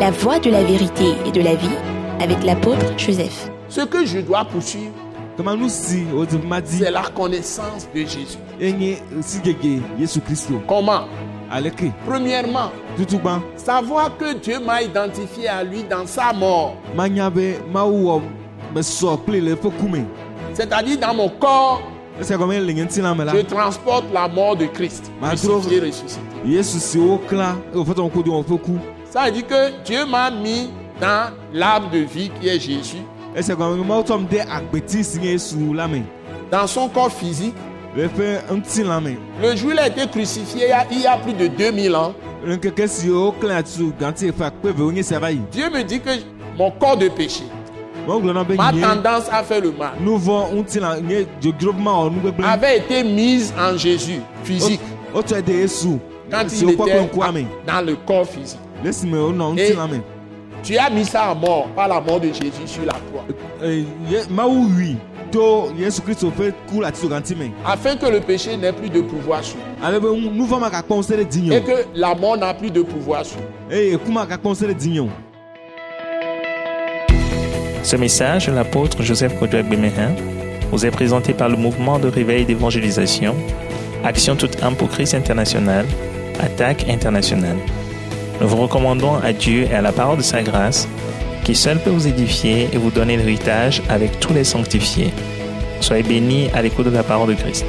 La voie de la vérité et de la vie avec l'apôtre Joseph. Ce que je dois poursuivre, c'est la connaissance de Jésus. Comment? Premièrement, savoir que Dieu m'a identifié à lui dans sa mort. C'est-à-dire dans mon corps, je transporte la mort de Christ. Ressuscité. Ça veut dire que Dieu m'a mis dans l'arbre de vie qui est Jésus, dans son corps physique. le jour où il a été crucifié, il y a, plus de 2000 ans, Dieu me dit que mon corps de péché, ma tendance à faire le mal, avait été mise en Jésus, physique, quand il était ŋkua me dans le corps physique. Me Tu as mis ça à mort par la mort de Jésus sur la croix, Eh, afin que le péché n'ait plus de pouvoir sur dinye et que la mort n'a plus de pouvoir sur dinye o Ce message de l'apôtre Joseph Kodouak Bemehin vous est présenté par le mouvement de réveil d'évangélisation, Action toute âme pour Christ international, Attaque internationale. Nous vous recommandons à Dieu et à la parole de sa grâce, qui seul peut vous édifier et vous donner l'héritage avec tous les sanctifiés. Soyez bénis à l'écoute de la parole de Christ.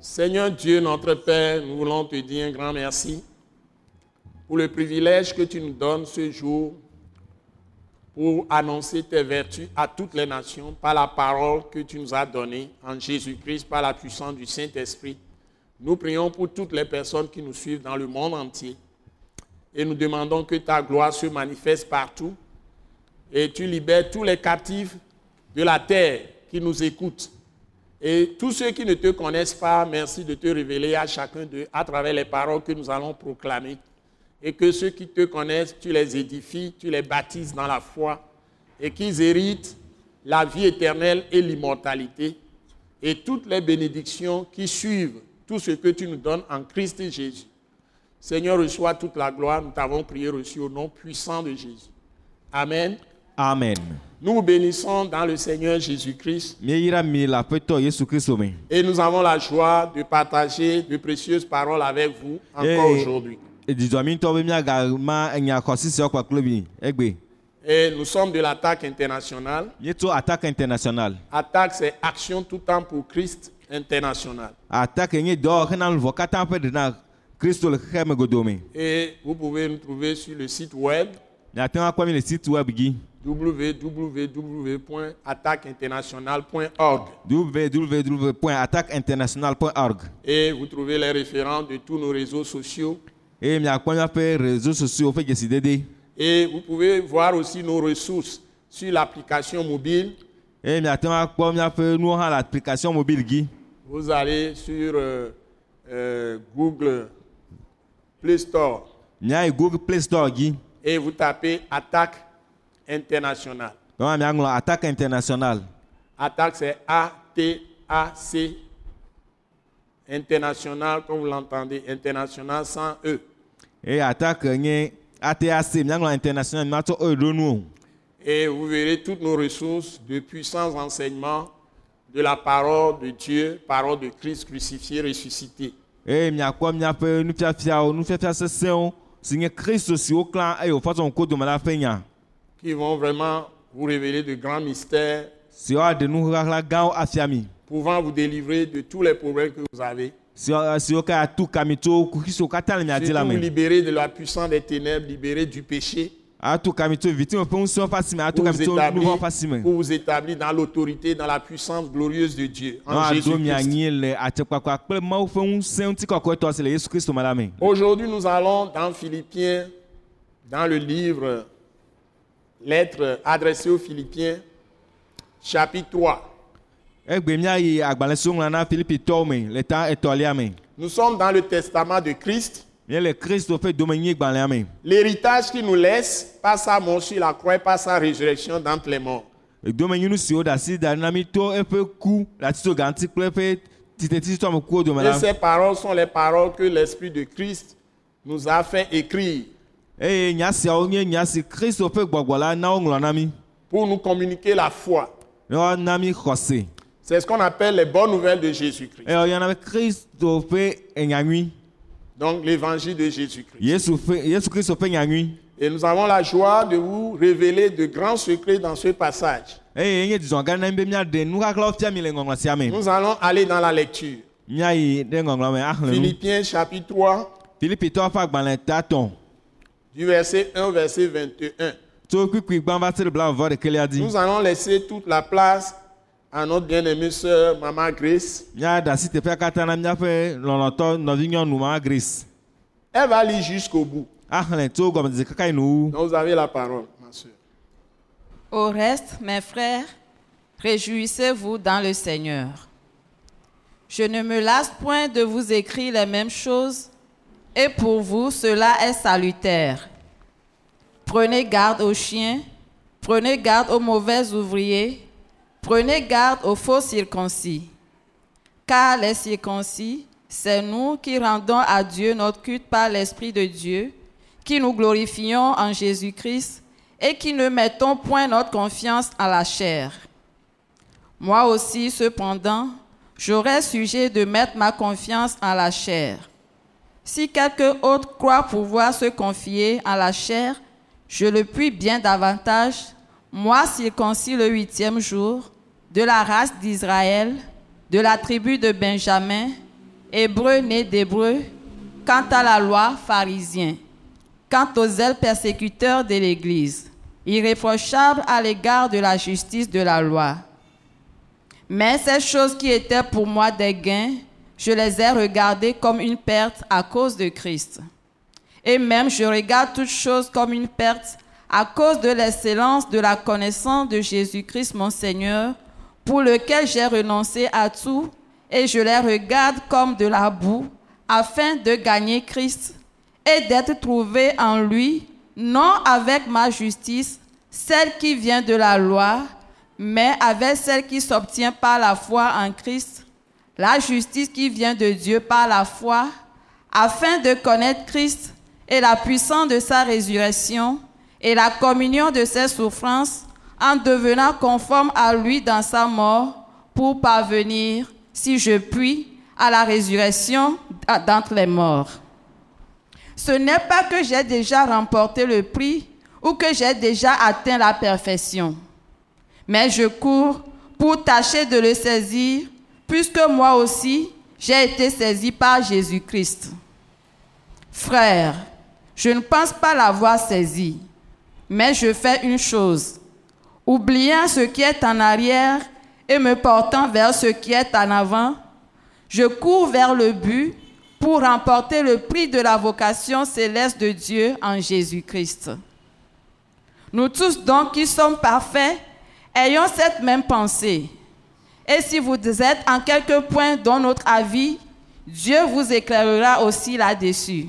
Seigneur Dieu, notre Père, nous voulons te dire un grand merci pour le privilège que tu nous donnes ce jour pour annoncer tes vertus à toutes les nations par la parole que tu nous as donnée en Jésus-Christ, par la puissance du Saint-Esprit. Nous prions pour toutes les personnes qui nous suivent dans le monde entier et nous demandons que ta gloire se manifeste partout et tu libères tous les captifs de la terre qui nous écoutent. Et tous ceux qui ne te connaissent pas, merci de te révéler à chacun d'eux à travers les paroles que nous allons proclamer. Et que ceux qui te connaissent, tu les édifies, tu les baptises dans la foi et qu'ils héritent la vie éternelle et l'immortalité et toutes les bénédictions qui suivent tout ce que tu nous donnes en Christ Jésus. Seigneur, reçois toute la gloire. Nous t'avons prié reçu au nom puissant de Jésus. Amen. amen Nous bénissons dans le Seigneur Jésus-Christ et nous avons la joie de partager de précieuses paroles avec vous encore Et- aujourd'hui. Et nous sommes de l'attaque internationale. Attaque, c'est Action tout temps pour Christ Et vous pouvez nous trouver sur le site web www.attaqueinternationale.org et vous trouvez les références de tous nos réseaux sociaux. réseaux Et vous pouvez voir aussi nos ressources sur l'application mobile. eye miate ŋu akpɔ miaƒe nuwo hã le application mobile Vous allez sur euh, euh, Google Play Store. Google play store et vous tapez Attaque internationale. attaque international Attaque, c'est A-T-A-C international, comme vous l'entendez, international sans E. eye attaque nye atac miaŋlɔ international miatsɔ oyo ɖo nu o Et vous verrez toutes nos ressources de puissants enseignements de la parole de Dieu, parole de Christ crucifié, ressuscité. qui vont vraiment vous révéler de grands mystères, pouvant vous délivrer de tous les problèmes que vous avez, surtout me libérer de la puissance des ténèbres, libérer du péché, pour vous, établir, dans l'autorité, dans la puissance glorieuse de Dieu, en me Aujourd'hui, nous allons dans Philippiens, dans le livre Lettre adressée aux Philippiens, chapitre 3. egbe miayi agbalẽ siwo ŋlɔ na filipitɔwo me le ta etɔlia me Nous sommes dans le testament de Christ. L'héritage qu'il nous laisse par sa mort sur la croix par sa résurrection d'entre les morts. Et ces paroles sont les paroles que l'Esprit de Christ nous a fait écrire pour nous communiquer la foi. C'est ce qu'on appelle les bonnes nouvelles de Jésus-Christ. Donc l'évangile de Jésus-Christ. Et nous avons la joie de vous révéler de grands secrets dans ce passage. Nous allons aller dans la lecture. axlẽ nu Philippiens chapitre 3, filipitɔwo ƒe agbalẽ tatɔn du verset 1 au verset 21. tso kpikpui gbã va se ɖe blaevɔ ɖekelia dzi Nous allons laisser toute la place à notre bien-aimée sœur, Maman Grace. Elle va lire jusqu'au bout. nu Donc vous avez la parole, ma sœur. Au reste, mes frères, réjouissez-vous dans le Seigneur. Je ne me lasse point de vous écrire les mêmes choses, et pour vous cela est salutaire. Prenez garde aux chiens, prenez garde aux mauvais ouvriers, prenez garde aux faux circoncis. Car les circoncis, c'est nous qui rendons à Dieu notre culte par l'Esprit de Dieu, qui nous glorifions en Jésus-Christ et qui ne mettons point notre confiance en la chair. Moi aussi, cependant, j'aurais sujet de mettre ma confiance en la chair. Si quelqu'un autre croit pouvoir se confier en la chair, je le puis bien davantage, moi circoncis le huitième jour, de la race d'Israël, de la tribu de Benjamin, hébreu né d'hébreu, quant à la loi, pharisien, quant aux ailes persécuteurs de l'Église, irréprochable à l'égard de la justice de la loi. Mais ces choses qui étaient pour moi des gains, je les ai regardées comme une perte à cause de Christ. Et même je regarde toutes choses comme une perte à cause de l'excellence de la connaissance de Jésus-Christ mon Seigneur, pour lequel j'ai renoncé à tout, et je les regarde comme de la boue, afin de gagner Christ et d'être trouvé en lui, non avec ma justice, celle qui vient de la loi, mais avec celle qui s'obtient par la foi en Christ, la justice qui vient de Dieu par la foi, afin de connaître Christ et la puissance de sa résurrection et la communion de ses souffrances, en devenant conforme à lui dans sa mort, pour parvenir, si je puis, à la résurrection d'entre les morts. Ce n'est pas que j'ai déjà remporté le prix ou que j'ai déjà atteint la perfection, mais je cours pour tâcher de le saisir, puisque moi aussi j'ai été saisi par Jésus-Christ. Frère, je ne pense pas l'avoir saisi, mais je fais une chose, oubliant ce qui est en arrière et me portant vers ce qui est en avant, je cours vers le but pour remporter le prix de la vocation céleste de Dieu en Jésus-Christ. Nous tous donc qui sommes parfaits, ayons cette même pensée. Et si vous êtes en quelque point dans notre avis, Dieu vous éclairera aussi là-dessus.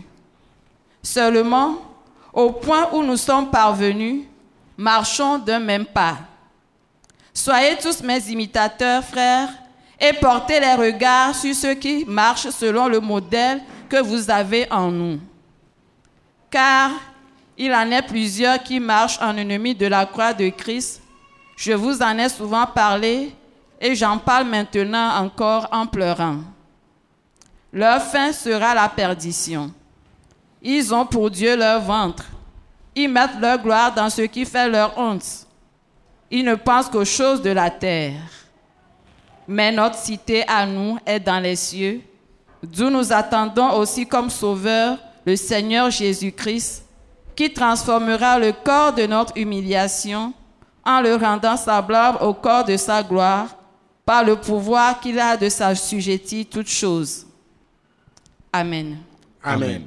Seulement, au point où nous sommes parvenus, marchons d'un même pas. Soyez tous mes imitateurs, frères, et portez les regards sur ceux qui marchent selon le modèle que vous avez en nous. Car il en est plusieurs qui marchent en ennemi de la croix de Christ. Je vous en ai souvent parlé et j'en parle maintenant encore en pleurant. Leur fin sera la perdition. Ils ont pour Dieu leur ventre. Ils mettent leur gloire dans ce qui fait leur honte. Ils ne pensent qu'aux choses de la terre. Mais notre cité à nous est dans les cieux, d'où nous attendons aussi comme sauveur le Seigneur Jésus-Christ, qui transformera le corps de notre humiliation en le rendant semblable au corps de sa gloire, par le pouvoir qu'il a de s'assujettir toutes choses. Amen. Amen.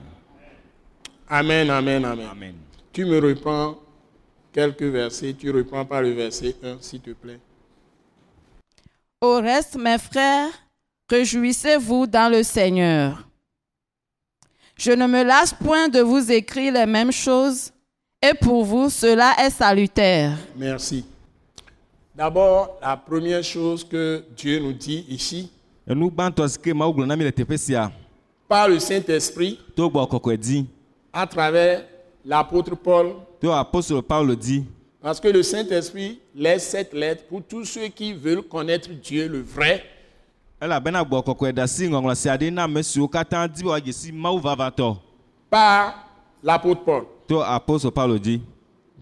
Amen, amen, amen. amen Tu me reprends quelques versets. Tu reprends par le verset 1, s'il te plaît. Au reste, mes frères, réjouissez-vous dans le Seigneur. Je ne me lasse point de vous écrire les mêmes choses, et pour vous cela est salutaire. Merci. D'abord, la première chose que Dieu nous dit ici, par le Saint-Esprit, à travers l'apôtre Paul, to apostole paulo di parce que le Saint-Esprit laisse cette lettre pour tous ceux qui veulent connaître Dieu, le vrai, par l'apôtre Paul.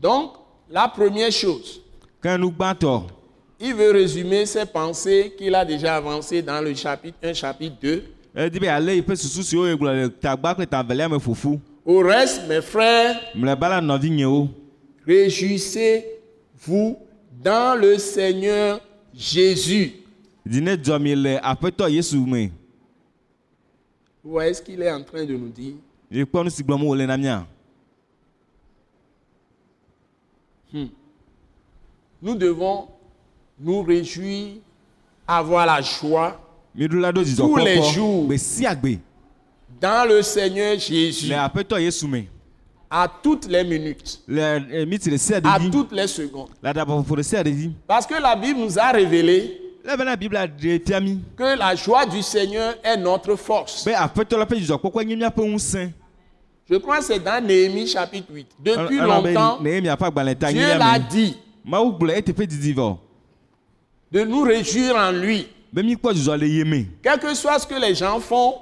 Donc, la première chose, il veut résumer ses pensées qu'il a déjà avancées dans le chapitre 1, chapitre 2. Au reste, mes frères, réjouissez-vous dans le Seigneur Jésus. Vous voyez ce qu'il est en train de nous dire? Mía Nous devons nous réjouir, avoir la joie Tous les jours. kpɔkpɔ gbe sia gbe dans le Seigneur Jésus. À toutes les minutes, à toutes les secondes. Parce que la Bible nous a révélé que la joie du Seigneur est notre force. Je crois que c'est dans Néhémie chapitre 8. Depuis longtemps, Dieu l'a dit. De nous réjouir en lui. Quel que soit ce que les gens font,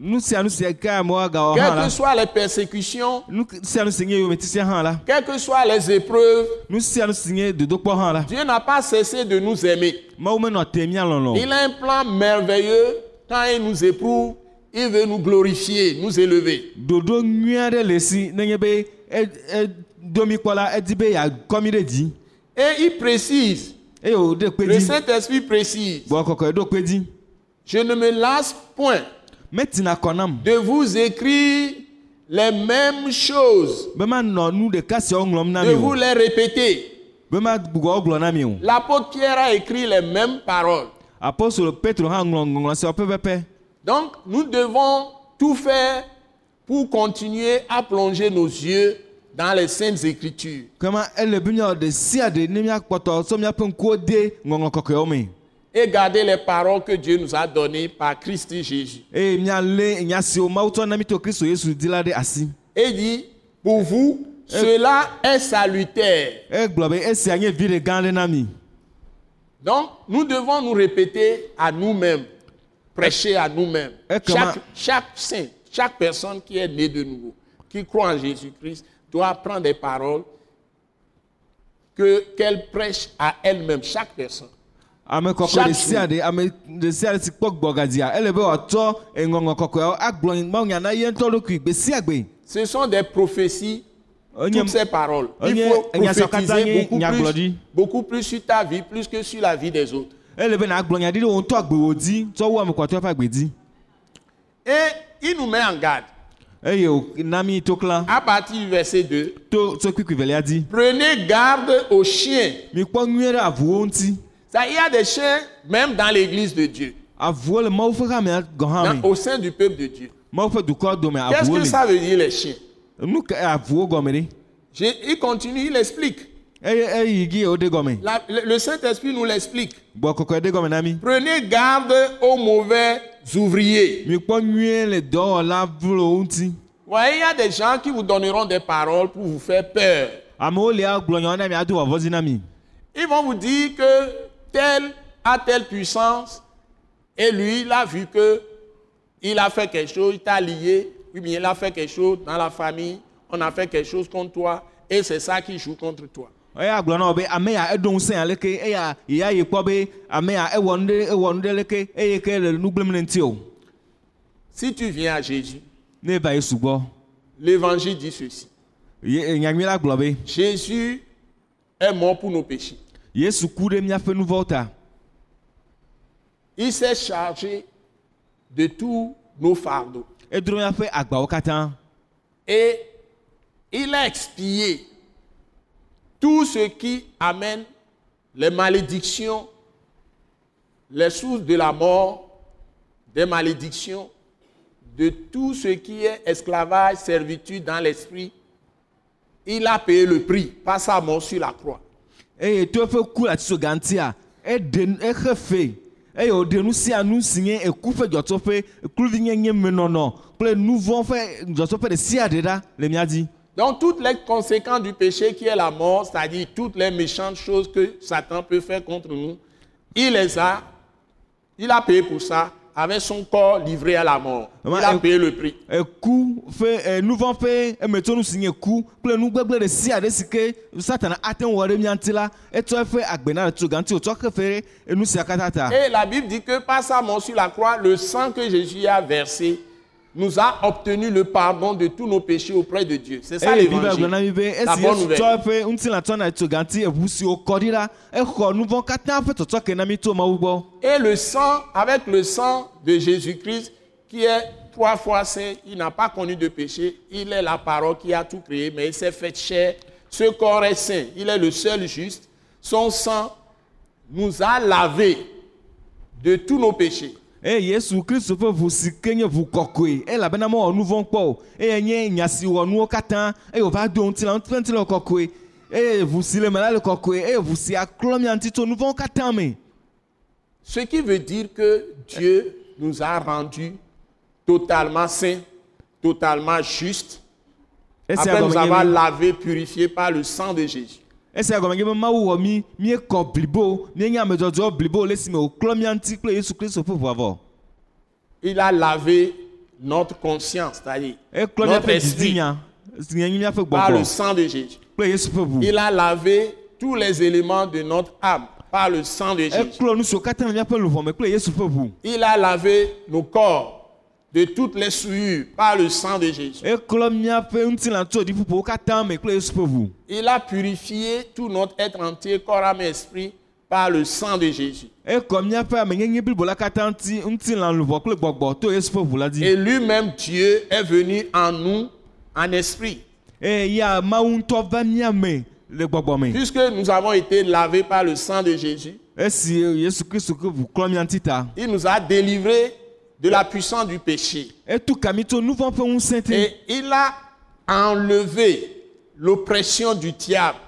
quelles que soient les persécutions, la quelles que soient les épreuves, la Dieu n'a pas cessé de nous aimer. lɔlɔ Il a un plan merveilleux. Quand il nous éprouve, il veut nous glorifier, nous élever. Et il précise, wòɖe kpe le Saint-Esprit précise, je ne me lasse point de vous écrire les mêmes choses, de vous les répéter. L'apôtre Pierre a écrit les mêmes paroles. Donc, nous devons tout faire pour continuer à plonger nos yeux dans les saintes écritures. Et garder les paroles que Dieu nous a données par Christ Jésus. Et il dit, pour vous, cela est salutaire. mi Donc, nous devons nous répéter à nous-mêmes, prêcher à nous-mêmes. Comment- Chaque, chaque saint, chaque personne qui est née de nouveau, qui croit en Jésus-Christ, doit prendre des paroles que qu'elle prêche à elle-même, chaque personne. Ame kɔkɔ Chaque ɖe sia ɖe ame ɖe sia ɖe si kpɔ gbɔgadzia ele be wòatsɔ eŋɔŋlɔ kɔkɔewo agblɔ mawunya na ye ŋutɔ ɖokui gbe sia gbe Ce sont des prophéties, toutes ces paroles. Il faut prophétiser beaucoup plus, beaucoup plus sur ta vie, plus que sur la vie des autres. Et il nous met en garde. À partir du verset 2, to tso kpikpi velia dzi prenez garde aux chiens. Ça, il y a des chiens, même dans l'église de Dieu, dans- au sein du peuple de Dieu. Qu'est-ce que ça veut dire, les chiens? Je- Il continue, il explique. ɖe gɔme La- le le Saint-Esprit nous l'explique. Prenez garde aux mauvais ouvriers. voyez, il y a des gens qui vous donneront des paroles pour vous faire peur. Ils vont vous dire que tel a telle puissance et lui, il a vu que il a fait quelque chose, il t'a lié, oui, bien il a fait quelque chose dans la famille, on a fait quelque chose contre toi et c'est ça qui joue contre toi. eya gblɔ na wo be ame ya eɖo ŋusẽ aleke eya ya yi kpɔ be ame ya ewɔ nu ɖe ewɔ nu ɖe leke eye ke le nu gblẽm ne ŋuti o Si tu viens à Jésus, ne eva yesu gbɔ l'évangile dit ceci. Ye- nyanyui la gblɔ be Jésus est mort pour nos péchés. Il s'est chargé de tous nos fardeaux. Et il a expié tout ce qui amène les malédictions, les sources de la mort, des malédictions, de tout ce qui est esclavage, servitude dans l'esprit. Il a payé le prix par sa mort sur la croix. Eye to eƒe ku le atiso ga ŋutia eɖe exe fe eye wòɖe nu sia nu si nye eku ƒe ekluvi nyenye menɔnɔ kple nu vɔ ƒe ɖe sia ɖe ɖa le mía dzi. Donc toutes les conséquences du péché qui est la mort, c'est-à-dire toutes les méchantes choses que Satan peut faire contre nous, il les a, il a payé pour ça avec son corps livré à la mort. Il a et- payé le prix. eku ƒe e, nu vɔ ƒe emetonu si nye ku kple nu gbegblẽ ɖe sia ɖe si ke satana ate ŋu wɔ ɖe mía ŋuti la etsɔ eƒe agbe na le tso gãŋuti wòtsɔ xe fe ɖe enu sia katã ta. Et la Bible dit que par sa mort sur la croix, le sang que Jésus a versé nous a obtenu le pardon de tous nos péchés auprès de Dieu. C'est ça na l'évangile. La bonne nouvelle. Et le sang, avec le sang de Jésus-Christ, qui est trois fois saint, il n'a pas connu de péché, il est la parole qui a tout créé, mais il s'est fait chair. Ce corps est saint, il est le seul juste. Son sang nous a lavés de tous nos péchés. Eye yesu kristu ƒe ʋu si ke nye ʋu kɔkɔe elabena mewɔ nu vɔ kpɔ o eye nye nya si wɔ nuwo katã eye wòva do ŋutilã ƒe ŋutilã wɔ kɔkɔe eye ʋu si le me la le kɔkɔe eye ʋu si aklɔ mia ŋuti tso nu vɔwo katã me. Ce qui veut dire que Dieu nous a rendus totalement saints, totalement justes, après nous avoir be lavés, purifiés par le sang de Jésus. Esia gɔme nye be mawu wɔ mi miekɔ blibo mienye ame dzɔdzɔ blibo le si me wòklɔ mia ŋuti kple yesu kristu ƒe ʋua vɔ. Il a lavé notre conscience, c'est-à-dire eklɔ notre esprit par le sang de Jésus. Il a lavé tous les éléments de notre âme par le sang de Jésus. ƒe ʋu. Il a lavé nos corps de toutes les souillures par le sang de Jésus. Il a purifié tout notre être entier, corps, âme et esprit par le sang de Jésus. Et lui-même, Dieu, est venu en nous en esprit. Puisque nous avons été lavés par le sang de Jésus, ta. il nous a délivrés de la puissance du péché. Et il a enlevé l'oppression du diable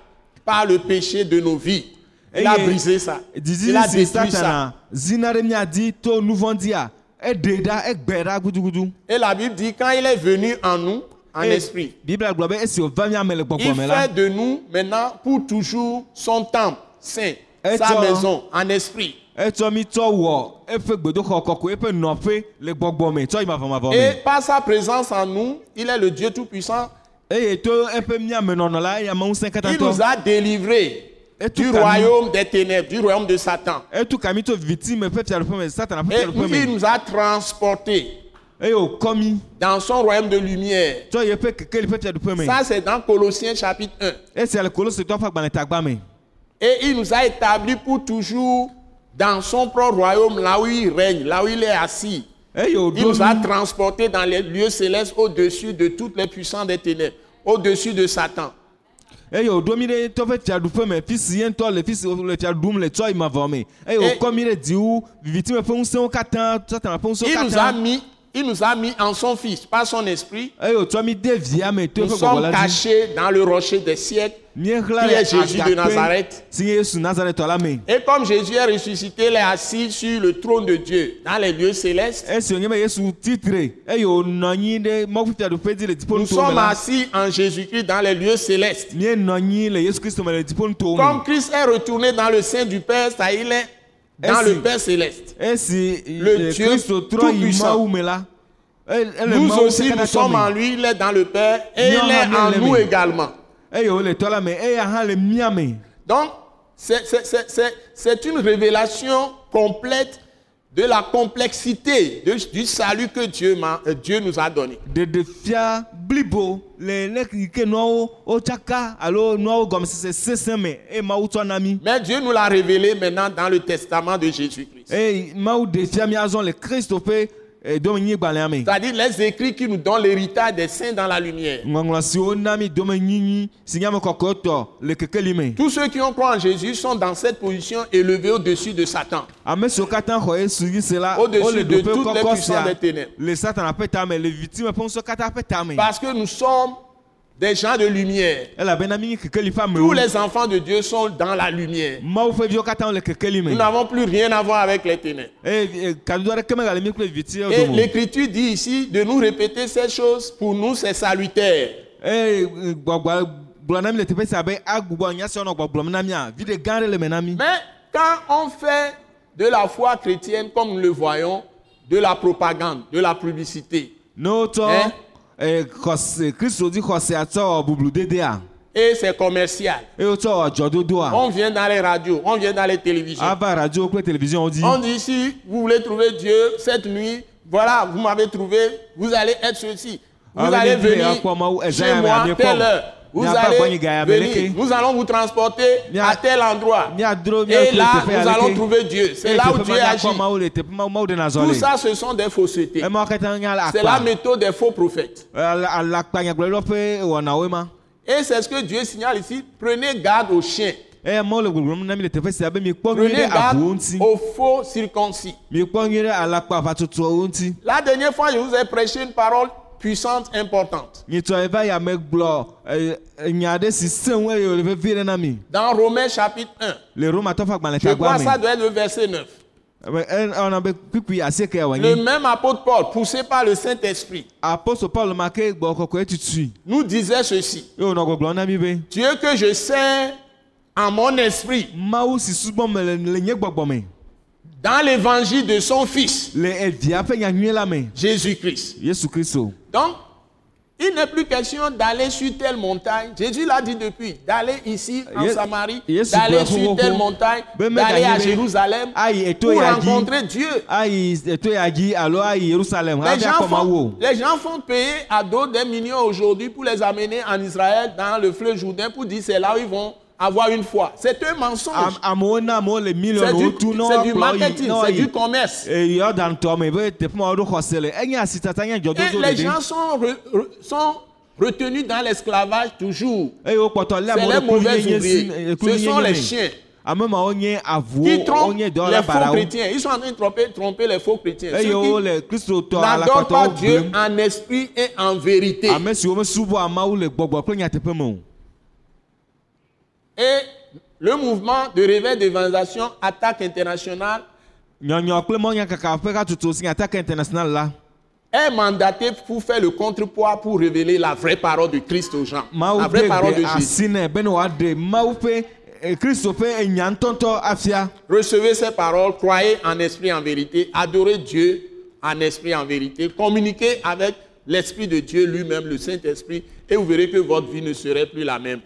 par le péché de nos vies. Il a brisé ça. Il a détruit ça. Et la Bible dit quand il est venu en nous, en esprit, il fait de nous maintenant pour toujours son temple saint, sa toi? maison en esprit. Etsɔ mi tsɔ wɔ eƒe gbedoxɔ kɔkɔe eƒe nɔƒe le gbɔgbɔ me tsɔ yi mavɔmavɔ Et par sa présence en nous, il est le Dieu Tout-Puissant. eye to eƒe miamenɔnɔ la eya me ŋusẽ Il nous a tout du royaume des ténèbres, du royaume de Satan. Et il nous a transportés eye wòkɔ mi dans son royaume de lumière. Ça, c'est dans Colossiens chapitre 1. esia le kolositɔ ƒe agbalẽ tagba me. Et il nous a établis pour toujours dans son propre royaume, là où il règne, là où il est assis. eye Il nous a transportés dans les lieux célestes au-dessus de toutes les puissances des ténèbres, au-dessus de Satan. ŋusẽwo Il nous a mis, il nous a mis en son Fils, par son esprit. me to Nous sommes cachés dans le rocher des siècles. qui est Jésus de Nazareth. Et comme Jésus est ressuscité, il est assis sur le trône de Dieu, dans les lieux célestes. dzi le Nous sommes assis en Jésus-Christ dans les lieux célestes. Comme me Christ est retourné dans le sein du Père, ça il est dans Ainsi, le Père céleste. Le Dieu tout-puissant. Nous aussi, nous sommes en lui, il est dans le Père et il est en nous également. me Donc, c'est- une révélation complète de la complexité de- du salut que Dieu, euh, Dieu nous a donné. Blibo le ne yi ke nuawo wotsaka alo nuawo gɔmesese sesẽ me eye mawu tsɔ na mi Mais Dieu nous l'a révélé maintenant dans le testament de Jésus-Christ. eye mawu ɖe fia mi azɔ le kristu ƒe eh, C'est-à-dire les écrits qui nous donnent l'héritage des saints dans la lumière. Tous ceux qui ont cru en Jésus sont dans cette position élevée au-dessus de Satan. la Au-dessus de toutes les puissances des ténèbres. Parce que nous sommes des gens de lumière. Tous les enfants de Dieu sont dans la lumière. Nous n'avons plus rien à voir avec les ténèbres. kple vivitiwo Et l'Écriture dit ici de nous répéter ces choses, pour nous c'est salutaire. Mais quand on fait de la foi chrétienne, comme nous le voyons, de la propagande, de la publicité, ne et c'est commercial. dzɔdodoa On vient dans les radios, on vient dans les télévisions. dzi On dit si vous voulez trouver Dieu cette nuit, voilà, vous m'avez trouvé, vous allez être ceci. Vous Ah, allez venir chez moi telle heure. Vous allez venir. Nous allons vous transporter à tel endroit. Et là, nous allons trouver Dieu. C'est là où Dieu agit. Tout ça, ce sont des faussetés. C'est la méthode des faux prophètes. Et c'est ce que Dieu signale ici. Prenez garde aux chiens. Prenez garde aux faux circoncis. La dernière fois, je vous ai prêché une parole puissante, importante. eh, eh, Dans Romains chapitre 1. le romatɔ ƒe agbalẽ Je crois que ça doit être le verset 9. Ebe, eh, ewɔna be kpikpui asieke Le même apôtre Paul, poussé par le Saint-Esprit, nous disait ceci. Dieu que je sais en mon esprit, dans l'évangile de son Fils, me Jésus-Christ. Donc, il n'est plus question d'aller sur telle montagne. Jésus l'a dit depuis, d'aller ici en Samarie, d'aller sur telle montagne, d'aller à Jérusalem pour rencontrer Dieu. Les gens, font, les gens font payer à d'autres des millions aujourd'hui pour les amener en Israël, dans le fleuve Jourdain, pour dire c'est là où ils vont avoir une foi. C'est un mensonge. C'est du, marketing, c'est du commerce. Et les gens sont, re- re- sont retenus dans l'esclavage toujours. lé C'est les mauvais ouvriers. Ce sont les chiens avuwo qui trompent les faux chrétiens. Ils sont en train de tromper, tromper les faux chrétiens. eye Ceux qui n'adorent pas Dieu en esprit et en vérité. ame siwo mesubɔa mawu le gbɔgbɔ kple nyateƒe me o Et le mouvement de réveil d'évangélisation Attaque internationale est mandaté pour faire le contrepoids pour révéler la vraie parole de Christ aux gens. La vraie parole de Jésus. ƒe eh, afia Recevez ces paroles, croyez en esprit en vérité, adorez Dieu en esprit en vérité, communiquez avec l'Esprit de Dieu lui-même, le Saint-Esprit, et vous verrez que votre vie ne serait plus la même.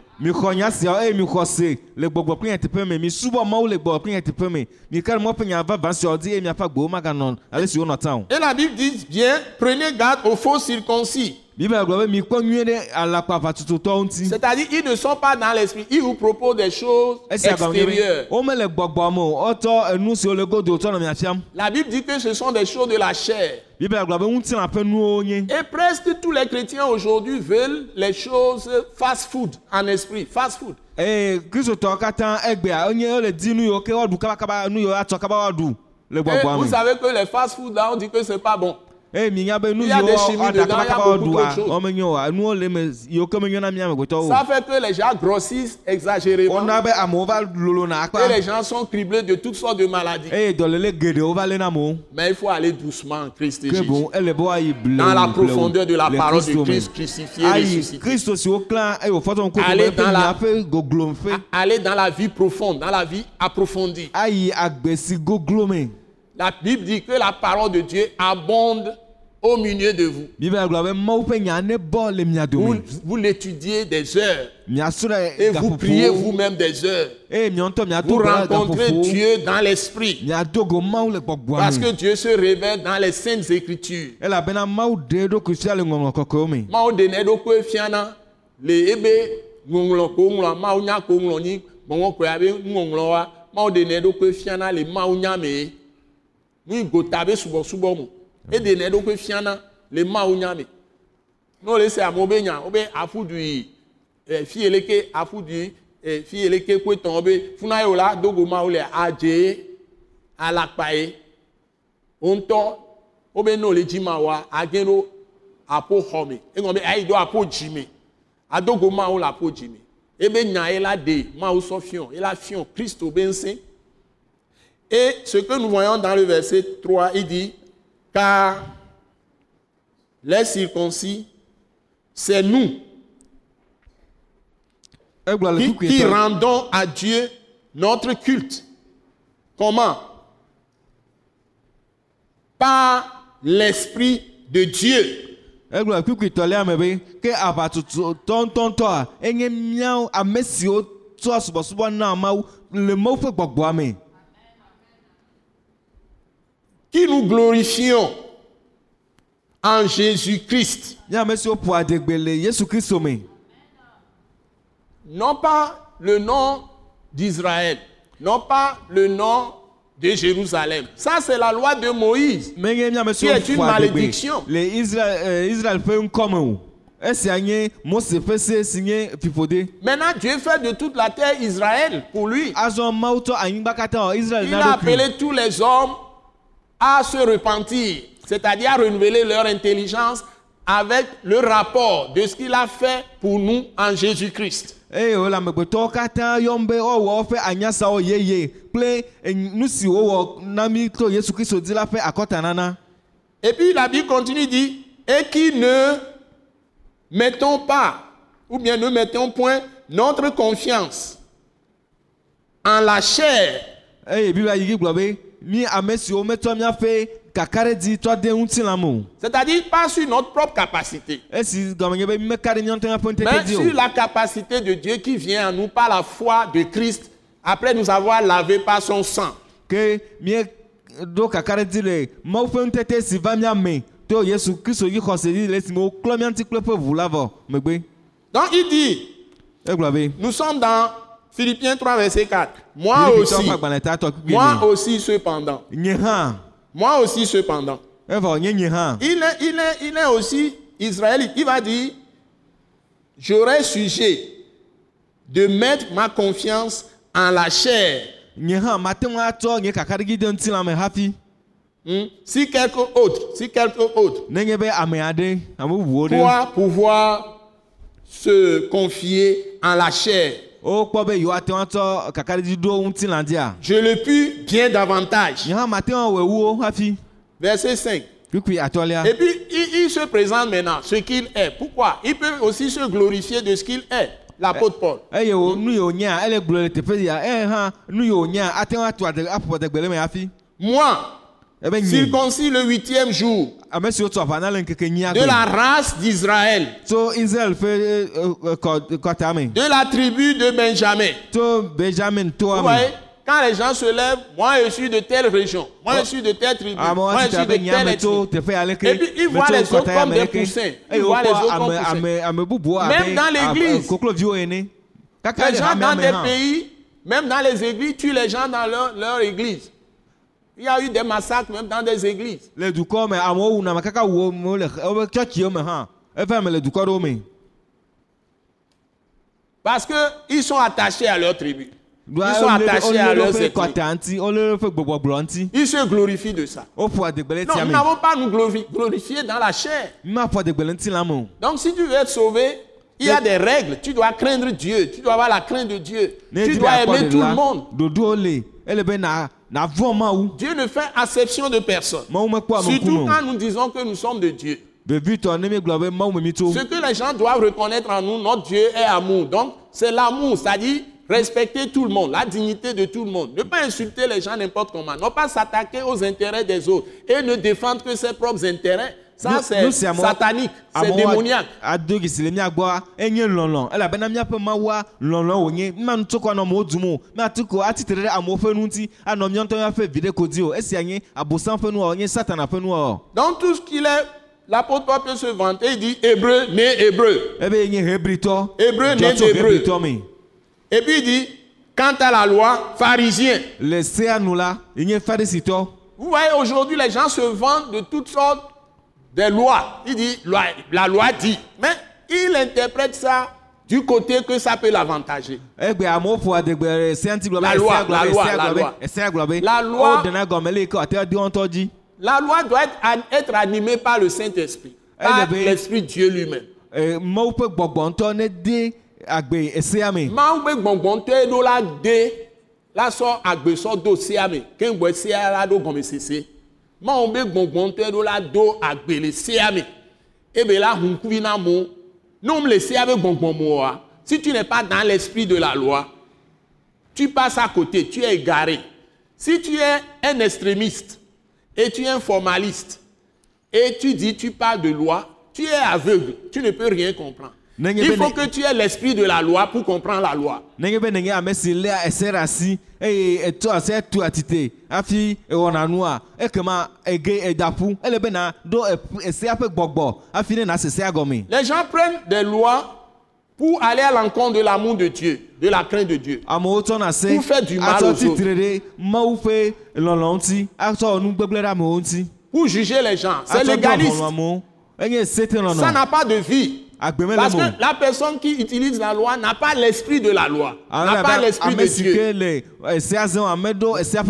Et la Bible dit bien, prenez garde aux faux circoncis. C'est-à-dire, ils ne sont pas dans l'esprit, ils vous proposent des choses be extérieures. womele gbɔgbɔ me o wotsɔ enu siwo le godo tsɔ nɔ miafiam La Bible dit que ce sont des choses de la chair. Et presque tous les chrétiens aujourd'hui veulent les choses fast-food en esprit, woaɖu le Et gbɔgbɔa vous me savez que les fast-food là, on dit que c'est pas bon. Eye minya be nu Il y a yiwo des chimies woaɖa dedans, il y a kabakaba beaucoup woaɖua de choses. womenyo oa nuwo le me yiwo ke menyo na mía amegbetɔwo Ça fait que les gens grossissent exagérément. wona be amewo va lolona Et les gens sont criblés de toutes sortes de maladies. eye dɔléle geɖewo va lé na amewo Mais il faut aller doucement en Christ ke Jésus. boŋ ele be woayi blewu Dans la profondeur de la le parole de. Christ crucifié, ayi ressuscité. kristo si woklã eye dans la- miaƒe goglomƒe Aller dans la vie profonde, dans la vie approfondie. ayi agbe si goglo me La Bible dit que la parole de Dieu abonde au milieu de vous. Vous, vous l'étudiez des heures et vous priez vous-même des heures. ŋutɔ Vous rencontrez Dieu dans l'esprit. Parce que Dieu se révèle dans les saintes écritures. elabena mawu fiana le nya nu gota be subɔsubɔ mo eɖokui fiana le mawu nya me n'o le se amewo be nya wo be aƒu du yi eh, fi yi leke aƒu du yi eh, fi yi leke koe tɔn wo be funa ye o la dogo mawu le adze alakpa ye wo ŋutɔ wobe n'o le dzi ma wa age ɖo aƒo xɔ me egɔme be ayi ɖo aƒo dzi me adogo mawo le aƒo dzime ebe nya ye la ɖe mawo sɔ fiɔ ye la fiɔ ŋusẽ et ce que nous voyons dans le verset 3 il dit car les circoncis c'est nous qui, qui rendons à Dieu notre culte. Comment? Par l'Esprit de Dieu. egblɔ be ke enye míawo ame siwo tsɔa subɔsubɔ na mawu le mawu ƒe gbɔgbɔa me Qui nous glorifions en Jésus-Christ. Non pas le nom d'Israël, non pas le nom de Jérusalem. Ça, c'est la loi de Moïse. Qui est une malédiction. Maintenant, Dieu fait de toute la terre Israël pour lui. Il a appelé tous les hommes à se repentir, c'est-à-dire à renouveler leur intelligence avec le rapport de ce qu'il a fait pour nous en Jésus-Christ. ƒe akɔtanana Et puis la Bible continue dit, et qui ne mettons pas, ou bien ne mettons point notre confiance en la chair, c'est-à-dire pas sur notre propre capacité, míaƒe mais sur o la capacité de Dieu qui vient à nous par la foi de Christ, après nous avoir lavé par son sang. Donc il dit, be. nous sommes dans Philippiens 3, verset 4. Moi aussi, moi aussi cependant, moi aussi cependant. Il est, il est, il est aussi israélite. Il va dire, j'aurais sujet de mettre ma confiance en la chair. Hmm? Si quelqu'un autre, si quelqu'un autre doit pouvoir se confier en la chair, je le puis bien davantage. Verset 5. kpukpui atɔlia Et puis, il, il se présente maintenant ce qu'il est. Pourquoi? Il peut aussi se glorifier de ce qu'il est, l'apôtre Paul. me hafi Moi, circoncis le huitième jour ŋkeke nyia de la race d'Israël, eh, eh, kɔ kɔta me de la tribu de Benjamin. Vous voyez, quand les gens se lèvent, moi je suis de telle région, moi je suis de telle tribu, amewo moi je suis de telle ethnie. Et puis, ils voient les autres comme des poussins. Ils voient les autres comme poussins. bubuwo Même dans l'église. Les le gens dans des pays, même dans les églises, tuent les gens dans leur, leur église. Il y a eu des massacres même dans des églises. Parce qu'ils sont attachés à leur tribu. Ils sont attachés à leurs ŋuti Ils se glorifient de ça. Non, nous n'avons pas à nous glori- glorifier dans la chair. Donc si tu veux être sauvé, il y a des règles. Tu dois craindre Dieu. Tu dois avoir la crainte de Dieu. Tu dois aimer tout le monde. Dieu ne fait acception de personne. Surtout quand nous disons que nous sommes de Dieu. Ce que les gens doivent reconnaître en nous, notre Dieu est amour. Donc, c'est l'amour, c'est-à-dire respecter tout le monde, la dignité de tout le monde. Ne pas insulter les gens n'importe comment. Ne pas s'attaquer aux intérêts des autres et ne défendre que ses propres intérêts. Ça, c'est satanique, c'est démoniaque. ado gisi le mía gbɔa enye lɔlɔ elabena míaƒe mawua lɔlɔ wònye míanu tso kɔ anɔ amewo dum o míatu ko atitre ɖe amewo ƒe nu ŋuti anɔ míawo ŋutɔ míaƒe vi ɖe ko dzi o esia nye abosam ƒe nuwɔwɔ nye satana ƒe nuwɔwɔ Dans tout ce qu'il est, l'apôtre Paul peut se vanter. Il dit hébreu, né hébreu. ebe nye hebritɔ Hébreu, né hebritɔ Et puis il dit, quant à la loi, pharisien. le sea nu la yenye farisitɔ Vous voyez, aujourd'hui, les gens se vantent de toutes sortes de lois. Il dit, loi- la loi dit. Mais il interprète ça du côté que ça peut l'avantager. be La loi, la loi, la loi. La loi- o dena gɔme le yi ke wòate ɖi wɔn ŋutɔ dzi La loi doit être, être animée par le Saint-Esprit, par Elle devait- l'Esprit Dieu lui-même. eh, mawu ƒe gbɔgbɔ ŋutɔ ne de agbe esea me mawu ƒe gbɔngbɔntɔe ɖo la de la sɔ agbesɔ do sea me keŋgbɔ sea la ɖo gɔmesese gbɔngbɔntɔe ɖo la do ebe la si tu n'es pas dans l'esprit de la loi tu passes à côté tu es égaré. Si tu es un extrémiste et tu es un formaliste et tu dis tu parles de loi tu es aveugle tu ne peux rien comprendre il faut que tu aies l'esprit de la loi pour comprendre la loi Les gens prennent des lois pour aller à l'encontre de l'amour de Dieu, de la crainte de Dieu. Pour faire du mal aux autres. Pour juger les gens. C'est légaliste. sete Ça n'a pas de vie. Parce que la personne qui utilise la loi n'a pas l'esprit de la loi, n'a pas l'esprit de Dieu,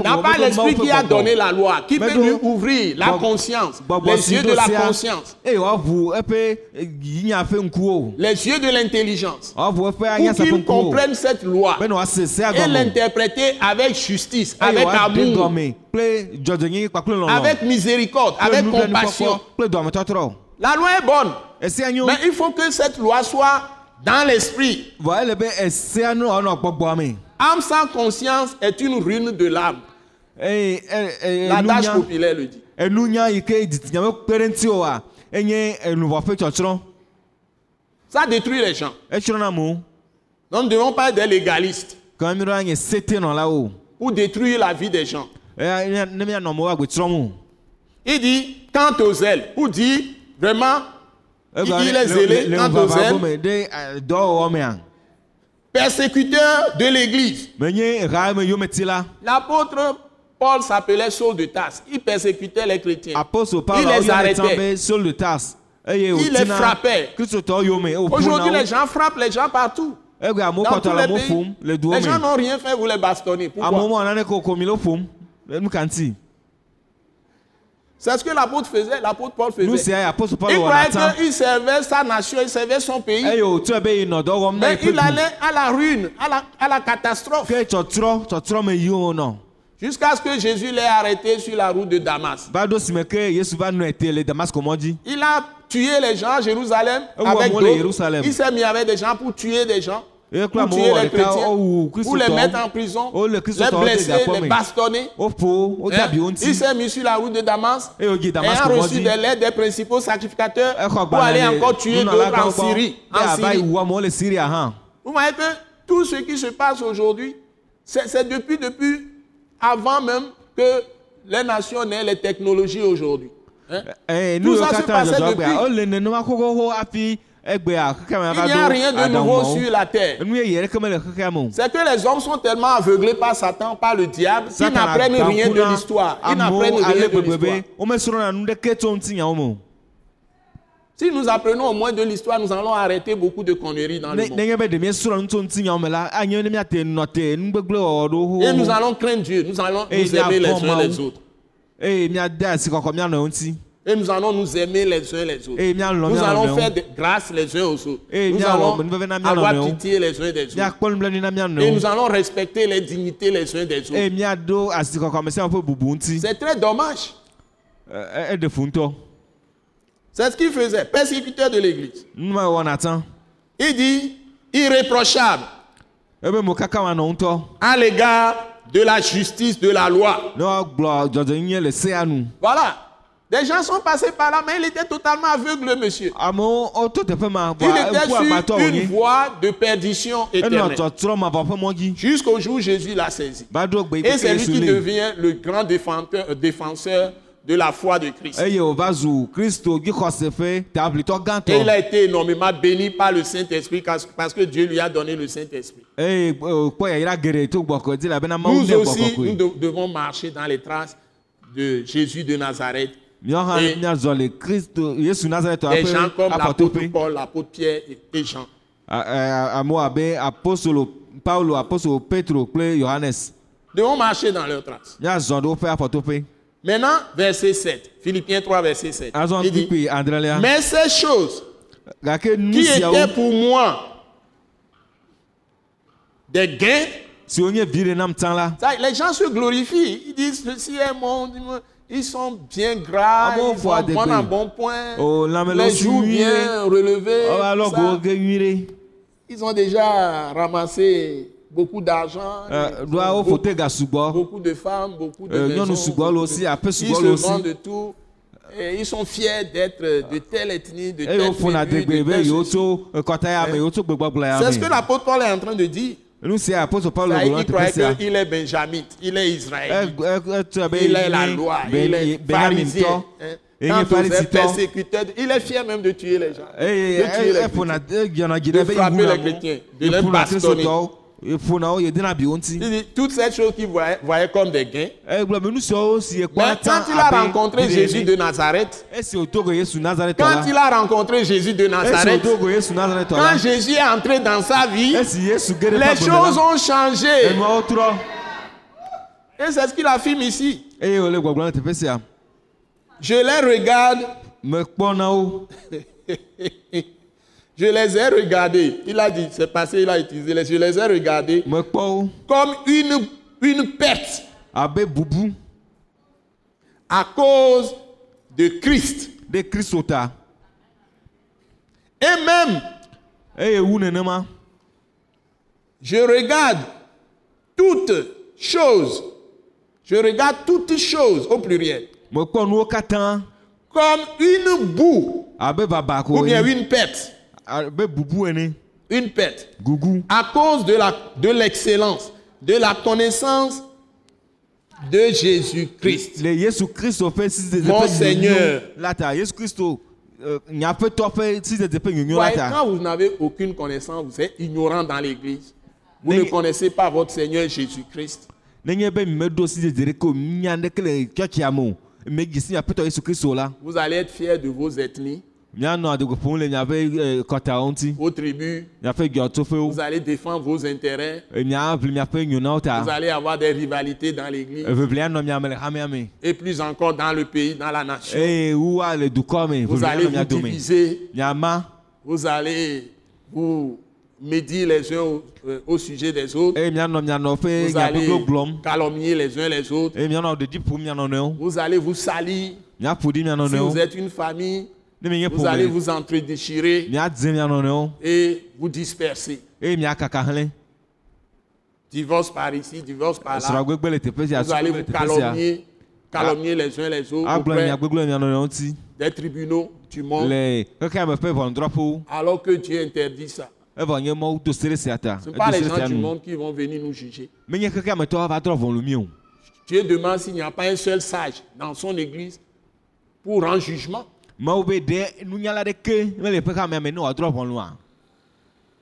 n'a pas l'esprit qui a donné la loi, qui peut lui ouvrir la conscience, les yeux de la conscience, les yeux de l'intelligence, pour qu'il comprenne cette loi et l'interpréter avec justice, avec amour, avec miséricorde, avec compassion. La loi est bonne. Mais il faut que cette loi soit dans l'esprit. Âme sans conscience est une ruine de l'âme. e- e- L'adage enunya populaire le dit. Ça détruit les gens. Donc nous ne devons pas être des légalistes pour détruire la vie des gens. o Il dit, quant aux ailes, pour dire vraiment, Egba Il- il le- est zélé quant aux ailes. eh, persécuteur de l'église. L'apôtre Paul s'appelait Saul de Tarse. Il persécutait les chrétiens. Il les arrêtait. Il les frappait. wòƒona Aujourd'hui, les gens frappent les gens partout. amewo Dans tous le les pays, les gens n'ont rien fait, vous les bastonnez. Pourquoi mɔ naneke ko komi le ƒom nu ka ŋuti C'est ce que l'apôtre faisait, l'apôtre Paul faisait. Il croyait qu'il servait sa nation, il servait son pays. na Mais il allait à la ruine, à la, à la catastrophe. Jusqu'à ce que Jésus l'ait arrêté sur la route de Damas. dzi Il a tué les gens à Jérusalem avec d'autres. Jérusalem? Il s'est mis avec des gens pour tuer des gens, tuer les chrétiens, wowu pour les mettre en prison, wole les de blesser, les bastonner. Hein? Il s'est mis sur la route de Damas et a reçu des lettres des principaux sacrificateurs exɔ pour aller encore tuer d'autres en Syrie. be En Syrie. hã Vous voyez que tout ce qui se passe aujourd'hui, c'est depuis, depuis avant même que les nations n'aient les technologies aujourd'hui. Hein? Eh, Tout ça se katã passait dzɔdzɔ depuis. Il n'y a rien de nouveau sur la terre. C'est que les hommes sont tellement aveuglés par Satan, par le diable, qu'ils n'apprennent rien de l'histoire. Ils n'apprennent rien de l'histoire. Si nous apprenons au moins de l'histoire, nous allons arrêter beaucoup de conneries dans le monde. Et nous allons craindre Dieu, nous allons nous aimer les uns les autres. Et nous allons nous aimer les uns les autres. mialɔ Nous allons faire de grâce les uns aux autres. Et Nous allons avoir pitié les uns des autres. Et nous allons respecter les dignités les uns des autres. ŋuti C'est très dommage. C'est ce qu'il faisait, persécuteur de l'église. Il dit irréprochable ŋutɔ à l'égard de la justice de la loi. Voilà. Des gens sont passés par là, mais il était totalement aveugle, monsieur. ma Il était sur une voie de perdition éternelle. Jusqu'au jour où Jésus l'a saisi. yi Et c'est lui qui devient le grand défenseur, euh, défenseur de la foi de Christ. tablitɔ Et il a été énormément béni par le Saint-Esprit parce que Dieu lui a donné le Saint-Esprit. eh, Nous aussi, nous devons marcher dans les traces de Jésus de Nazareth. Des gens comme l'apôtre Paul, l'apôtre Pierre et- Jean. Yohanes Devons marcher dans leurs traces. Maintenant, verset 7. Philippiens 3, verset 7. azɔ Il dit, Mais ces choses qui étaient pour moi des gains. Ça, les gens se glorifient. Ils disent ceci est mon. Ils sont bien gras, Ah bon, ils adéquer. prendre un bon point, Oh, les joues bien relevés. Oh, alors Ils ont déjà ramassé beaucoup d'argent. Euh, beaucoup, beaucoup de femmes, beaucoup de Euh, maisons. le beaucoup de- Ils se aussi. vendent de tout. Et ils sont fiers d'être de telle ethnie, de telle tribu, de telle C'est ce que l'apôtre Paul est en train de dire. Nu sia apostol paulo Ça, gblɔ il croyait qu'il est benjamite, il est israélite. etu be Il est la loi, il est pharisien. hein. Quant aux pharisitɔ persécuteurs, il est fier même de tuer les gens. de tuer les eyɔna dzi De frapper yewu les chrétiens, de les bastonner. Toutes ces choses qu'il voyait, voyait comme des gains. si Mais quand il a rencontré Jésus. De Nazareth, quand il a rencontré Jésus de Nazareth, quand Jésus est entré dans sa vie, les choses ont changé. Et c'est ce qu'il affirme ici. teƒe sia Je les regarde, je les ai regardés. Il a dit, c'est passé, il a utilisé les, je les ai regardés. Wo comme une, une perte. Abe bubu à cause de Christ. kristo ta Et même, wu nenema je regarde toutes choses, je regarde toutes choses au pluriel, comme une boue. Ou bien une perte. Ene Une perte. gugu À cause de la de l'excellence, de la connaissance de Jésus-Christ. Mon Seigneur. Voyez, quand vous n'avez aucune connaissance, vous êtes ignorant dans l'église. Vous ne connaissez pas votre Seigneur Jésus-Christ. Vous allez être fiers de vos ethnies, eh, tribus. Vous allez défendre vos intérêts. Vous allez avoir des rivalités dans l'église. Et plus encore dans le pays, dans la nation. Vous allez vous diviser. Vous allez vous médire les uns au, euh, sujet des autres. Vous allez calomnier les uns les autres. Vous allez vous salir. Si vous êtes une famille, vous allez vous entre-déchirer et vous disperser. Divorce par ici, divorce par là. Vous allez vous calomnier, calomnier les uns les autres ŋuti des tribunaux du monde, alors que Dieu interdit ça. Ce ne sont pas les gens du monde qui vont venir nous juger. Dieu demande s'il n'y a pas un seul sage dans son église pour rendre jugement. Mawo be ɖe nunyala ɖeke mele ƒe xamea me ne wòadrɔ ʋɔnua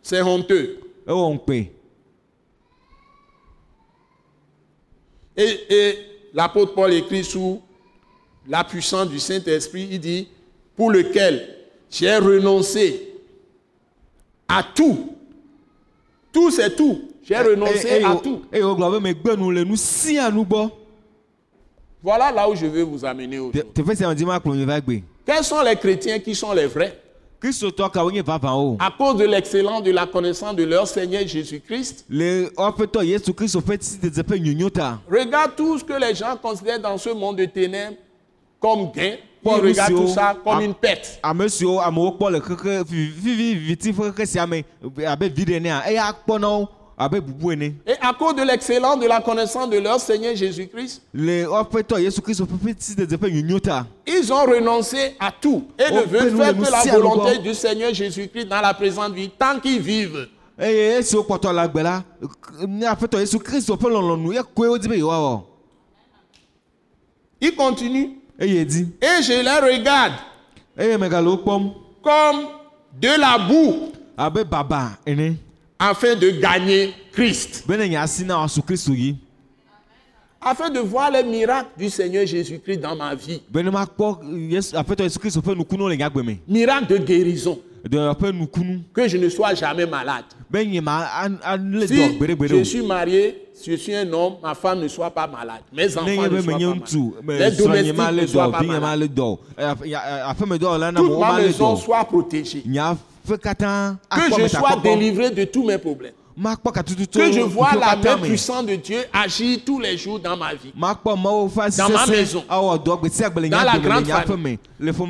C'est honteux. ewɔ ŋukpe Et, et l'apôtre Paul écrit sous la puissance du Saint-Esprit, il dit, pour lequel j'ai renoncé à tout. Tout, c'est tout. J'ai renoncé Eye- eye à wo- tout. eye wogblɔ be megbe nu le nu sia nu gbɔ Voilà là où je veux vous amener aujourd'hui. Quels sont les chrétiens qui sont les vrais? À cause de l'excellence de la connaissance de leur Seigneur Jésus-Christ? Regarde tout ce que les gens considèrent dans ce monde de ténèbres comme gain. Paul Lucio, tout ça comme une perte. Et à cause de l'excellence de la connaissance de leur Seigneur Jésus-Christ, ils ont renoncé à tout. Et ne veulent faire que la volonté du Seigneur Jésus-Christ dans la présente vie tant qu'ils vivent. continuent eye di et je les regarde kpɔm comme de la boue afin de gagner Christ. Afin de voir les miracles du Seigneur Jésus-Christ dans ma vie. be ne makpɔ yesu aƒetɔ yesu kristo ƒe nukunuwo le nyagbe me Miracle de guérison. Que je ne sois jamais malade. Si je suis marié je suis un homme, ma femme ne soit pas malade. Mes enfants ne be soient pas malades. Les domestiques ne soient pas malades. Toute ma maison soit protégée. Que je sois délivré de tous mes problèmes. Que je vois la main puissante de Dieu agir tous les jours dans ma vie. Dans ma maison. le Dans la grande famille.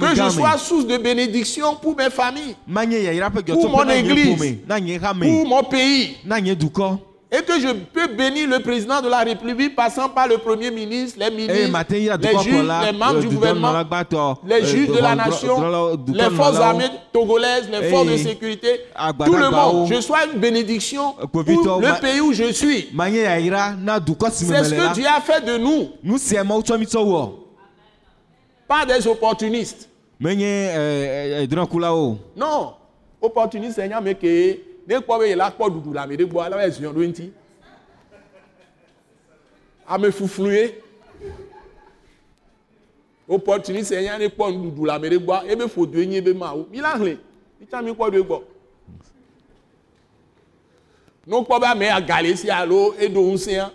Que je sois source de bénédiction pour mes familles, Pour mon église. pour mon pays. Et que je peux bénir le président de la République passant par le Premier ministre, les eye ministres, les juges, les membres du gouvernement, les juges de la nation, les forces armées togolaises, les forces de sécurité, tout le monde. Je sois une bénédiction pour Kpovitɔwo ma- le pays où je suis. C'est ce que Dieu a fait de nous, wɔ pas des opportunistes. Non, opportuniste c'est nyame ke ne kpɔ be yela kpɔ ɖuɖu le ame ɖe gbɔ ala va ziɔ ɖo ŋuti. Ame fuflu ye. Opportuniste c'est nya ne kpɔ nuɖuɖu le ame ɖe gbɔ ebe ƒodoe nye ebe mawo. Mi la hlẽ, mi tsã mi kpɔ ɖoe gbɔ. Ne wokpɔ be ame agale sia alo eɖo ŋusẽa,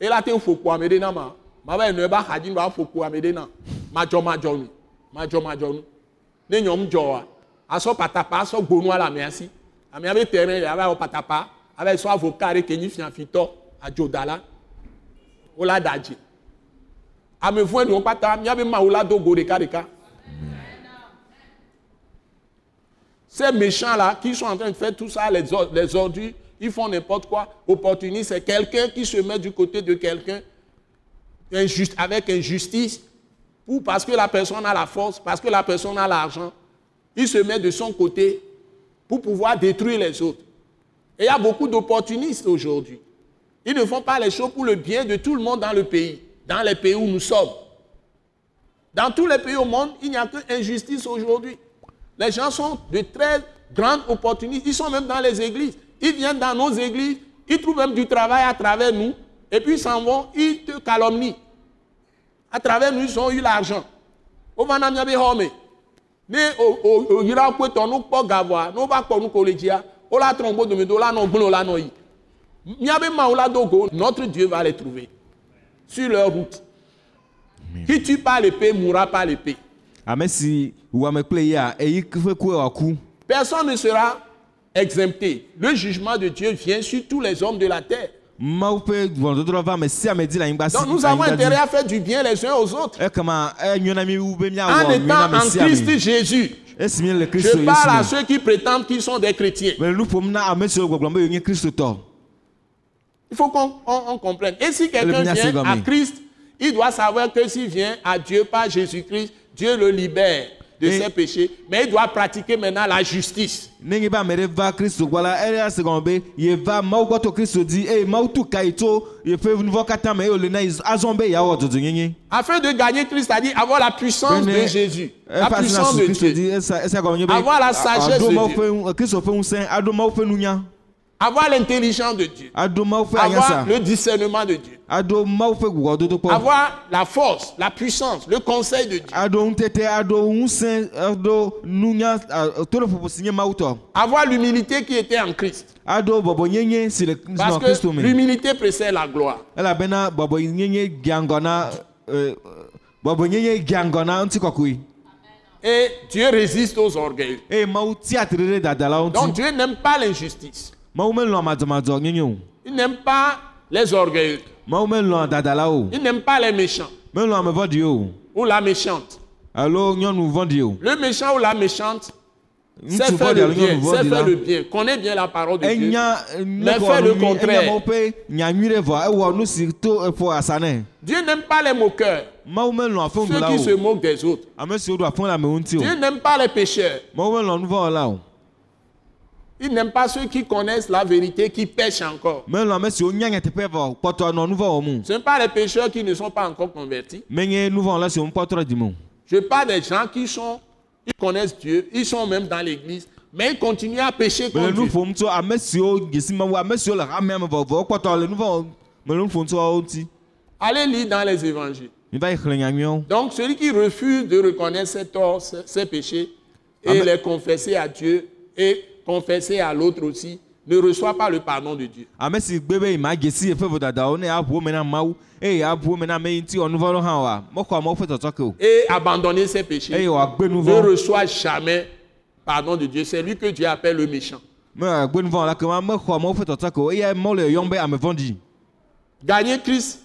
ela te ŋu ƒo kpo ame ɖe na ma. Ma va yi nɔ ebe axadzi nu va ƒo kpo ame ɖe na. Madzɔ madzɔ nu, madzɔ madzɔ nu. Ne nyɔm dzɔa, asɔ patapa asɔ gbonua le amea si. Amea be terrain ya va wɔ patapa, yi sɔ avocat ɖe ke nyi fiafitɔ, adzodala. Wola da dzi. Ame vɔ̃ ɖewo kpata míabe mawu la do go ɖeka ɖeka. Ces méchants là qui sont en train de faire tout ça, les, les ordures, ils font n'importe quoi. Opportuniste, c'est quelqu'un qui se met du côté de quelqu'un injuste, avec injustice, ou parce que la personne a la force, parce que la personne a l'argent, il se met de son côté pour pouvoir détruire les autres. Et il y a beaucoup d'opportunistes aujourd'hui. Ils ne font pas les choses pour le bien de tout le monde dans le pays, dans les pays où nous sommes. Dans tous les pays au monde, il n'y a que injustice aujourd'hui. Les gens sont de très grandes opportunistes. Ils sont même dans les églises. Ils viennent dans nos églises. Ils trouvent même du travail à travers nous. Et puis ils s'en vont. Ils te calomnient. À travers nous, ils ont eu l'argent. Ne o- oyra kpetɔ nu kpɔ gavoa, ne wova kpɔ nu ko le dzia, wola trɔ ŋgbo dome do la nɔ gblẽ la nɔ yi. Miabe mawu la do go, notre Dieu va les trouver sur leur route. Qui tue pas l'épée mourra par l'épée. ame si wɔme kple ya eyi ƒe ku wòaku Personne ne sera exempté. Le jugement de Dieu vient sur tous les hommes de la terre. Donc nous avons intérêt à faire du bien les uns aux autres. wu be En na étant en Christ Jésus. kristo Je parle à ceux qui prétendent qu'ils sont des chrétiens. Il faut qu'on on- on comprenne. Et si quelqu'un vient à. Christ, il doit savoir que s'il vient à Dieu par Jésus-Christ, Dieu le libère de ses péchés. Mais il doit pratiquer maintenant la justice. Afin de gagner Christ, c'est-à-dire avoir la puissance de Jésus, la puissance de Dieu, Avoir la sagesse de Dieu. Avoir l'intelligence de Dieu, avoir le discernement de Dieu, avoir la force, la puissance, le conseil de Dieu, avoir l'humilité qui était en Christ. Parce que l'humilité précède la gloire. ŋutikɔkɔe Et Dieu résiste aux orgueils. Donc Dieu n'aime pas l'injustice. Il n'aime pas les orgueils. mawu melɔ̃ dadalawo o Il n'aime pas les méchants ou la méchante. Le méchant ou la méchante ŋutsu faire le bien, vɔ̃ɖi faire le bien, connaît bien la parole de Dieu. enya Mais fait le contraire. eƒo asa nɛ Dieu n'aime pas les moqueurs, ceux qui se moquent des autres. Dieu n'aime pas les pécheurs. mawu melɔ̃ nuvɔwɔla o Il n'aime pas ceux qui connaissent la vérité, qui pêchent encore. Ce ne sont pas les pécheurs qui ne sont pas encore convertis. Je parle des gens qui sont, ils connaissent Dieu, ils sont même dans l'église, mais ils continuent à pécher contre nu Dieu. Allez lire dans les évangiles. Donc celui qui refuse de reconnaître ses torts, ses, péchés, et Amen. les confesser à Dieu et confesser à l'autre aussi, ne reçoit pas le pardon de Dieu. Et abandonner ses péchés. Nu ne reçoit jamais pardon de Dieu. C'est lui que Dieu appelle le méchant. ame vɔ̃ɖi Gagner Christ,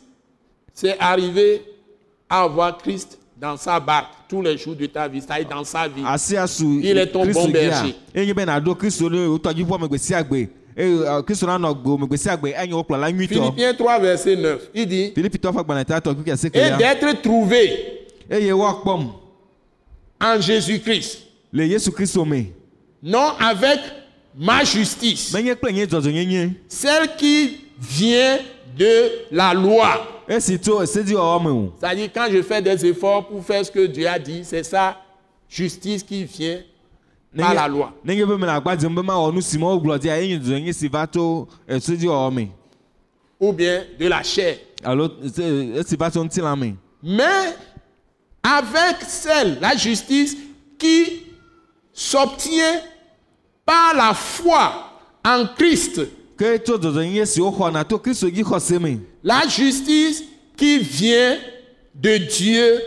c'est arriver à avoir Christ dans sa barque tous les jours de ta vie, c'est-à-dire dans sa vie. Il est ton bon berger. Philippiens 3, verset 9, il dit Et d'être trouvé en Jésus-Christ, non avec ma justice, celle qui vient de la loi. o C'est-à-dire, quand je fais des efforts pour faire ce que Dieu a dit, c'est ça, justice qui vient par la loi. me Ou bien de la chair. me Mais avec celle, la justice, qui s'obtient par la foi en Christ. La justice qui vient de Dieu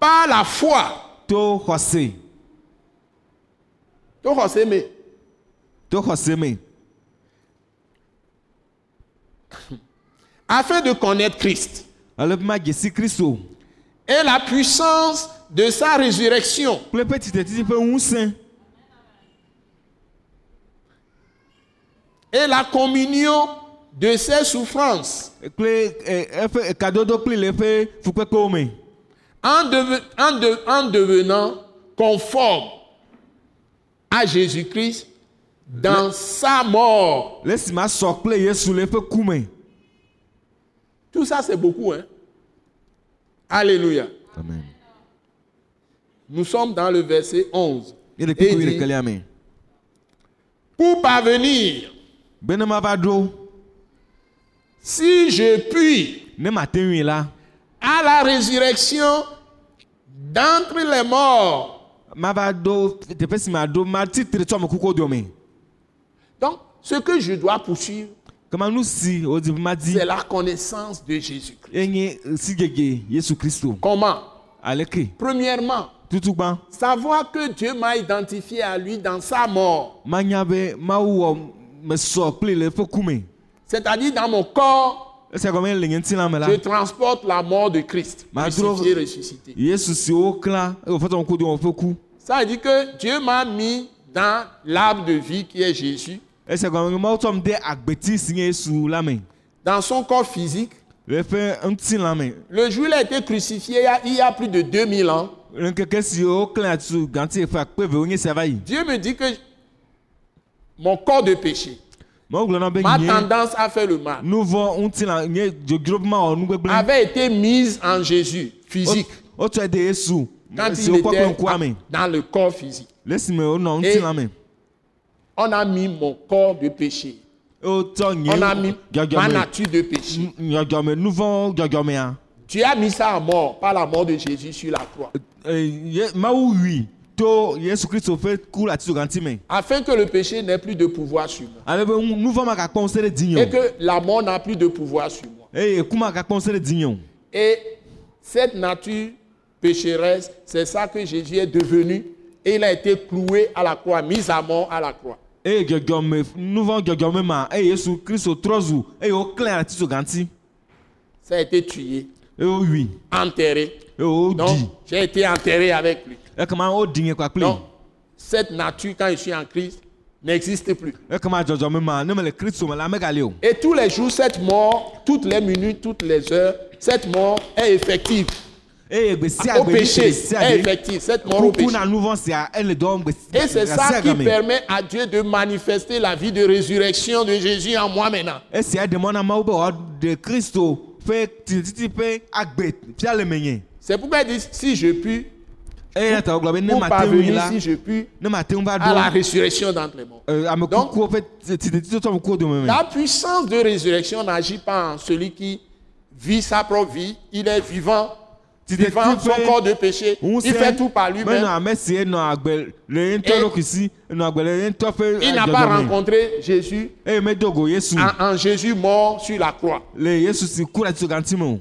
par la foi. afin de connaître Christ et la puissance de sa résurrection kple eƒe tsitetiti ƒe ŋusẽ et la communion de ses souffrances fukpekpewo me en, deve- en de- en devenant conforme à Jésus-Christ dans sa mort. Tout ça, c'est beaucoup. Hein? Alléluia. amen Nous sommes dans le verset 11. ye le Et kpekpe dit, ɖekelia me Pour parvenir, be ne mava ɖo si je puis, ne ŋui la. à la résurrection d'entre les morts. mava ɖo teƒe si maɖo mati tri tso amekukuwo dome Donc, ce que je dois poursuivre, kema nu si wodi be madi c'est la connaissance de Jésus-Christ. Comment? Aleke Premièrement, tutugbã savoir que Dieu m'a identifié à lui dans sa mort. manya be C'est-à-dire dans mon corps, je transporte la mort de Christ, crucifié, ressuscité. Ça veut dire que Dieu m'a mis dans l'arbre de vie qui est Jésus, dans son corps physique. le jour où il a été crucifié, il y a, plus de 2000 ans. Dieu me dit que mon corps de péché, ma tendance à faire le mal, avait été mise en Jésus, physique, de yesu quand il était dans le corps physique. me On a mis mon corps de péché. On a mis ma nature de péché. nu vɔ dzɔdzɔmea Tu as mis ça à mort par la mort de Jésus sur la croix. Eh, Afin que le péché n'ait plus de pouvoir sur moi. Et que la mort n'a plus de pouvoir sur moi. o Et cette nature pécheresse, c'est ça que Jésus est devenu. Et il a été cloué à la croix, mis à mort à la croix. Ça a été tué, wowui enterré. eye wodi Donc, j'ai été enterré avec lui. Donc, cette nature, quand je suis en Christ, n'existe plus. Et tous les jours, cette mort, toutes les minutes, toutes les heures, cette mort est effective. Au péché est effective. Cette mort au péché. Et c'est ça qui permet à Dieu de manifester la vie de résurrection de Jésus en moi maintenant. C'est pourquoi il dit si je puis, pour mate ŋui parvenir, si je puis, à la résurrection d'entre les morts. euh, Donc- La puissance de résurrection n'agit pas en celui qui vit sa propre vie, il est vivant son corps de péché. Il fait tout par lui-même. Il n'a pas rencontré Jésus Yesu en, en Jésus mort sur la croix. le Yesu si ku ɖe ati me o.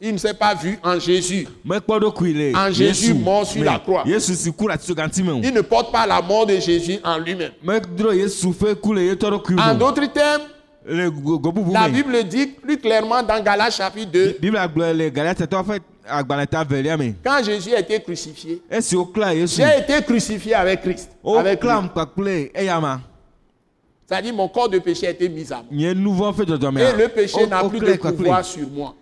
Il ne s'est pas vu en Jésus. En Jésus mort sur la croix. Il ne porte pas la mort de Jésus en lui-même. En d'autres termes, la. Bible dit plus clairement dans Galates chapitre 2, Bible agblɔ le Galatatɔ ƒe agbalẽ ta velia me. quand Jésus a été crucifié, j'ai été crucifié avec Christ. Avec lui. woklam kpakple eya ma C'est-à-dire mon corps de péché a été mis à mort. Et le péché n'a plus de pouvoir sur moi.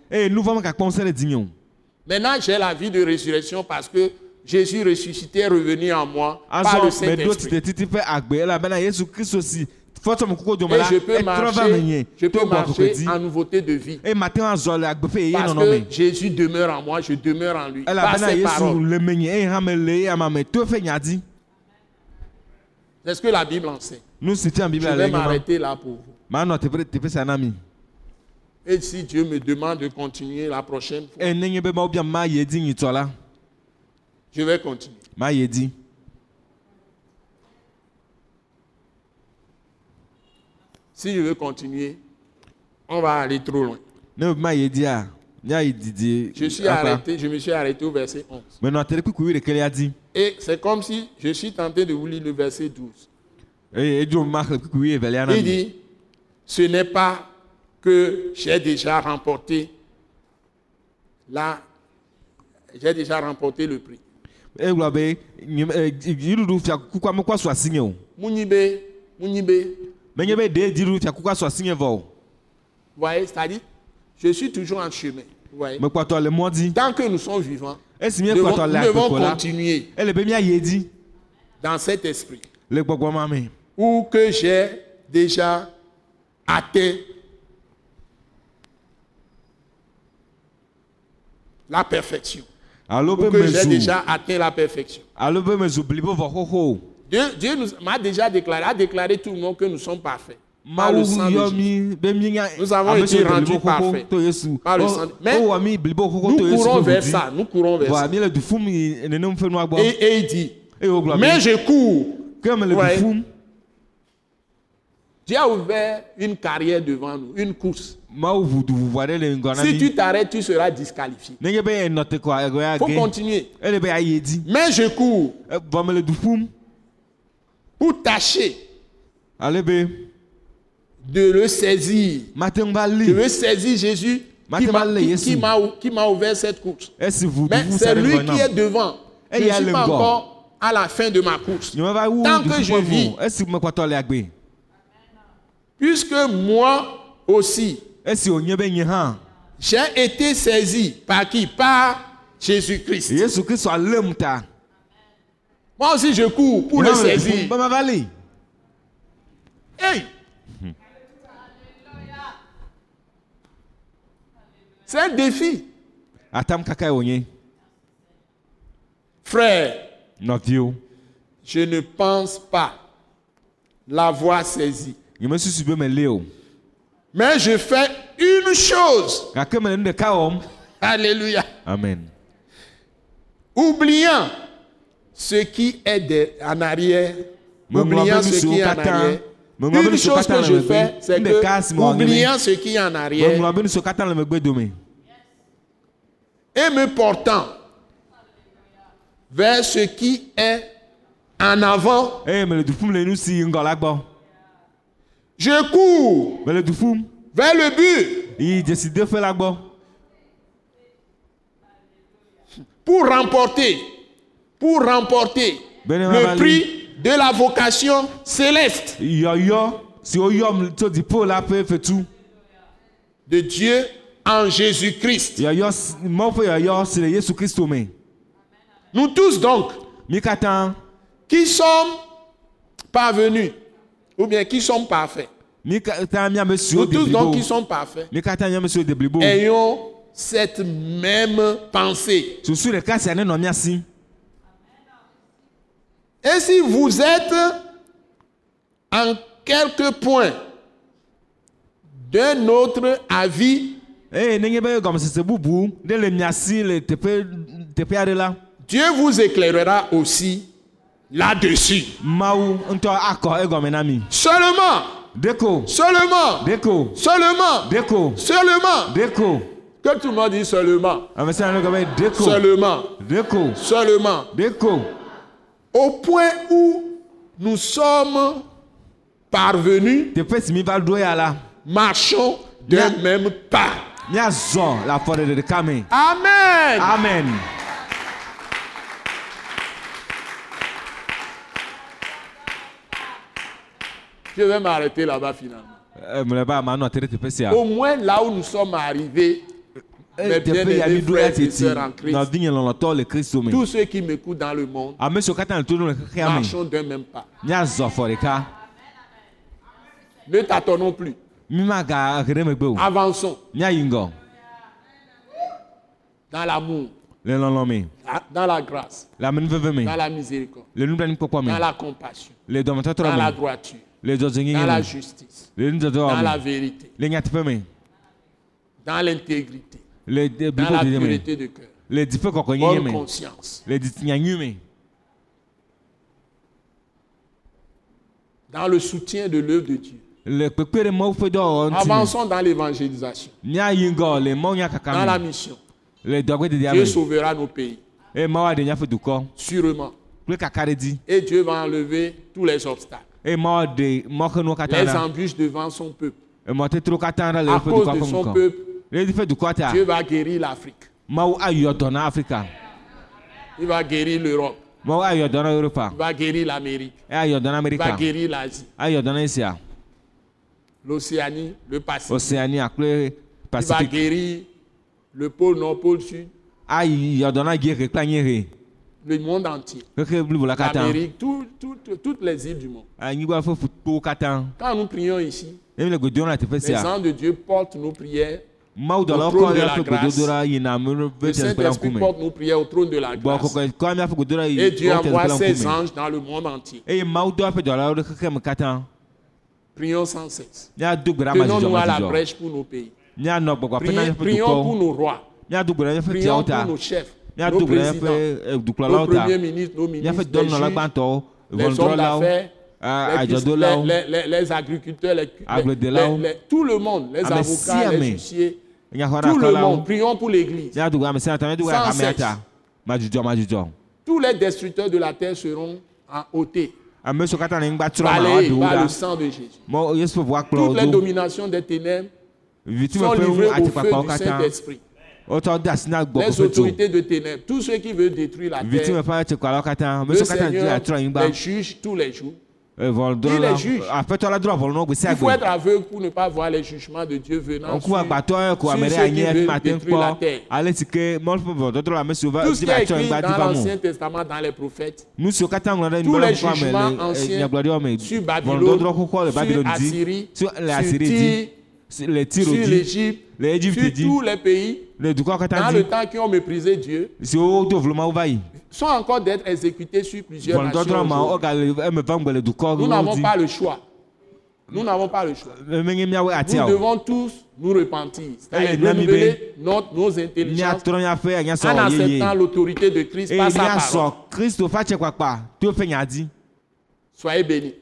Maintenant, j'ai la vie de résurrection parce que Jésus ressuscité est revenu en moi par le Saint-Esprit. Et je peux marcher, je peux marcher en nouveauté de vie. Parce que Jésus demeure en moi, je demeure en lui. Par ses paroles. C'est ce que la Bible enseigne. Nu si tia Je vais m'arrêter là pour vous. Et si Dieu me demande de continuer la prochaine fois, je vais continuer. Si je veux continuer, on va aller trop loin. Je suis arrêté, je me suis arrêté au verset 11. menɔ te ɖe kpukui wi ɖekelia di Et c'est comme si je suis tenté de vous lire le verset 12. Il dit, ce n'est pas que j'ai déjà remporté là, j'ai déjà remporté le prix. egblɔ be nyim- eh, dziɖuɖu fiakukua mekɔ su asinye o Mounibe, Mounibe, menye be ɖe dziɖuɖu fiakukua su asinye vɔ o vous voyez, c'est-à-dire, je suis toujours en chemin. Di Tant que nous sommes vivants, nous devons, nous devons la continuer dans cet esprit ou que j'ai déjà atteint la perfection. Ou que j'ai déjà atteint la perfection. Dieu, Dieu nous m'a déjà déclaré, a déclaré tout le monde que nous sommes parfaits. Par le sang de Jésus. Nous avons été rendus parfaits. to Yesu Par le O- sang de- Mais xoxo Nous courons vers ça, nous courons vers ça. Et, et il dit, mais je cours. Ouais. Dieu a ouvert une carrière devant nous, une course. Si tu t'arrêtes, tu seras disqualifié. Il faut continuer. Mais je cours Eh, fum pour tâcher de le saisir. Je veux saisir Jésus qui m'a ouvert cette course. Mais c'est lui qui est devant. Je Et il y ne suis pas encore à la fin de ma course. Tant que je vis. o esi mekpɔtɔ le agbe Puisque moi aussi, j'ai été saisi par qui? Par Jésus-Christ. Moi aussi, je cours pour le saisir. Hey! C'est un défi. Frère, je ne pense pas l'avoir saisi. Mais je fais une chose. Alléluia. amen. Oubliant ce qui est de- en arrière. Oubliant ce qui est en arrière. Une chose que je fais, c'est que, oubliant ce qui est en arrière. et me portant vers ce qui est en avant, je cours. Vers le but. Pour remporter, pour remporter. Le prix de la vocation céleste. De Dieu en Jésus-Christ. Nous tous donc, qui sommes parvenus, ou bien qui sommes parfaits, nous tous donc qui sommes parfaits, ayons cette même pensée. Et si vous êtes en quelque point d'un autre avis, la Dieu vous éclairera aussi là-dessus. mi Seulement, ɖeko seulement, ɖeko seulement, ɖeko seulement. ɖeko Que tout le monde dise seulement, be ɖeko seulement, ɖeko seulement. ɖeko Au point où nous sommes parvenus, marchons d'un même pas. Amen. amen Je vais m'arrêter là-bas finalement. Sia Au moins là où nous sommes arrivés, Eh, mes bien-aimés frères et sœurs en Christ, tous ceux qui m'écoutent dans le monde, me marchons d'un même pas. ɖeka Ne tâtonnons plus. Avançons. Dans l'amour, me dans la grâce, dans la miséricorde, dans la compassion, dans la droiture, dans la justice, dans la vérité, dans l'intégrité, dans la pureté de cœur, bonne conscience, dans le soutien de l'œuvre de Dieu. Avançons dans l'évangélisation, dans la mission. Dieu sauvera nos pays, sûrement. Et Dieu va enlever tous les obstacles, katã les embûches devant son peuple. le À cause de son peuple, le Dieu va guérir l'Afrique. Il va guérir l'Europe. Europa Il va guérir l'Amérique. Il va guérir l'Asie, Asia l'Océanie, le Pacifique. Il va guérir le pôle nord, pôle sud, ayɔ dɔ na Giehe kple Anyihe le monde entier. L'Amérique, tout- tout- tout- toutes les îles du monde. katã Quand nous prions ici, les anges de Dieu portent nos prières. Au trône de la grâce. Le Saint-Esprit porte nos prières au trône de la grâce. Et Dieu envoie ses anges dans le monde entier. Prions sans cesse. Tenons-nous à la brèche pour nos pays. Prions, prions pour nos rois. Prions pour nos chefs, nos míado gbe ɖa présidents, míaƒe eh, nos dukplɔlawo ta premiers ministres, nos míaƒe ministres, les hommes ʋɔnudrɔlawo d'affaires, ah, les, adzɔdolawo Agbledelawo. les- les- tout le monde, les Ame sia avocats, les ame. huissiers, tout le nyaxɔɖakɔlawo monde. Prions pour l'Église. míado gbe ame sia ame ta míado gbe Sans amea cesse. ta madzudzɔ madzudzɔ Tous les destructeurs de la terre seront ôtés, woaɖewo par le sang de Jésus. Toutes les dominations des ténèbres sont livrées au feu du Saint-Esprit. Les autorités de ténèbres, tous ceux qui veulent détruire la terre, le Seigneur les juge tous les jours. Il les juge. sia Il faut être aveugle pour ne pas voir les jugements de Dieu venant sur, ceux qui veulent détruire la terre. Tout ce qui est écrit dans l'Ancien Testament, dans les prophètes, tous les jugements anciens sur Babylone, sur Assyrie, sur sur l'Égypte, sur tous les pays, dans le temps qui ont méprisé Dieu, sont encore d'être exécutés sur plusieurs nations. Nous n'avons pas le choix. Nous n'avons pas le choix. Nous devons tous nous repentir, Eh, Nami renouveler notre, nos intelligences en acceptant l'autorité de Christ par sa parole. Soyez bénis.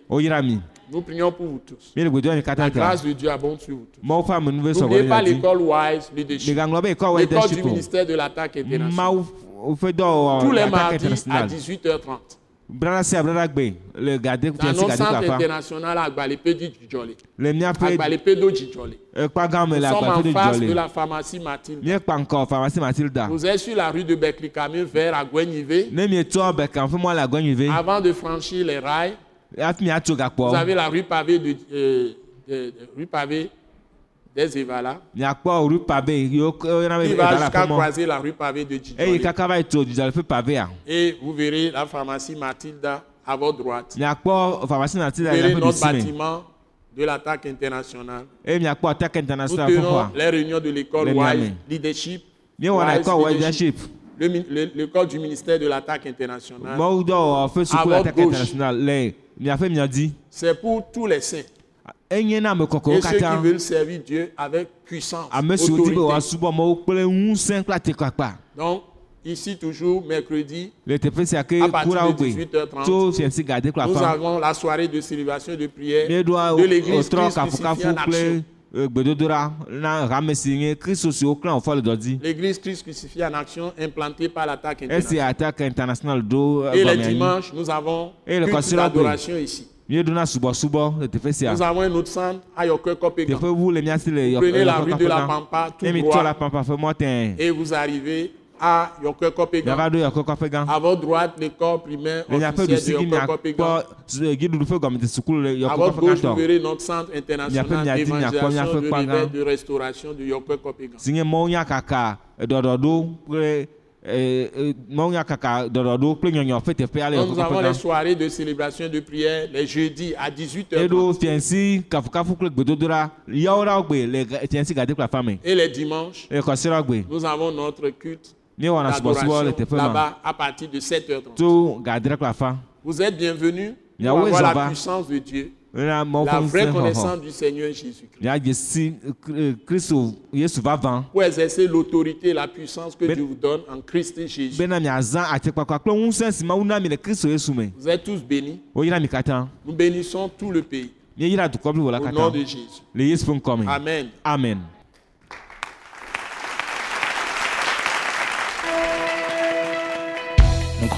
Nous prions pour vous tous. La grâce de Dieu abonde sur vous tous. N'oubliez pas l'école Wise Leadership, l'école du ministère de l'attaque internationale. Tous les attaque mardis à international 18h30. brana sia brana gbe le gade centre fafa international à Agbalepédo Djidjolé. le Djidjolé. ekpa gã me Nous sommes en face de la pharmacie ŋkɔ pharmacie matilda Vous êtes sur la rue de Beklikame vers Agouenivé. Avant de franchir les rails, vous avez la rue pavée, de, euh, de- de- rue pavée des Evala. Qui va jusqu'à croiser la rue pavée de Djidjolé. dzidzɔleƒe pavea Et vous verrez la pharmacie Mathilda à votre droite. Vous verrez notre bâtiment de l'attaque internationale. attaque Nous tenons les réunions de l'école Le Wise. Leadership. Wise Leadership? Le L'école du ministère de l'attaque internationale. À votre gauche. C'est pour tous les saints. kɔkɔewo Et ceux qui veulent servir Dieu avec puissance, be autorité. atikpakpa Donc, ici toujours, mercredi, À partir de gbe 18h30, tso fiasi gade kple nous avons la soirée de célébration de prière de l'église Christ crucifié en action. Dɔdzi L'église Christ crucifié en action implantée par l'attaque internationale. do Et les dimanches, nous avons culte d'adoration ici. Nous avons un autre centre à Yoke Prenez la rue de la Pampa tout droit. et vous arrivez à Yoke Kopegan. miava ɖo yɔkɔkɔƒe gã À votre droite, l'école primaire officielle de ɖusigi Yoke Kopegan. miakpɔ su- giɖuɖu ƒe gɔmete sukulu le À votre yɔkɔkɔƒe gauche, vous gãtɔ verrez notre centre international d'évangélisation, de de restauration de teƒe ale Donc, nous avons les soirées de célébration de prière les jeudis à 18h30 eɖo fiansi kafukafu kple gbedodoɖa yawo ɖa gbe le ga- fiansi gade kple afa me et les dimanches, nous avons notre culte là-bas à partir de 7h30. tso gadre kple afa Vous êtes bienvenus pour avoir la puissance de Dieu, la vraie ŋusẽ xɔxɔ connaissance du Seigneur Jésus-Christ, vavã pour exercer l'autorité et la puissance que Ben- Dieu vous donne en Christ Jésus. me Vous êtes tous bénis. Nous bénissons tout le pays. Au nom de Jésus. Amen. amen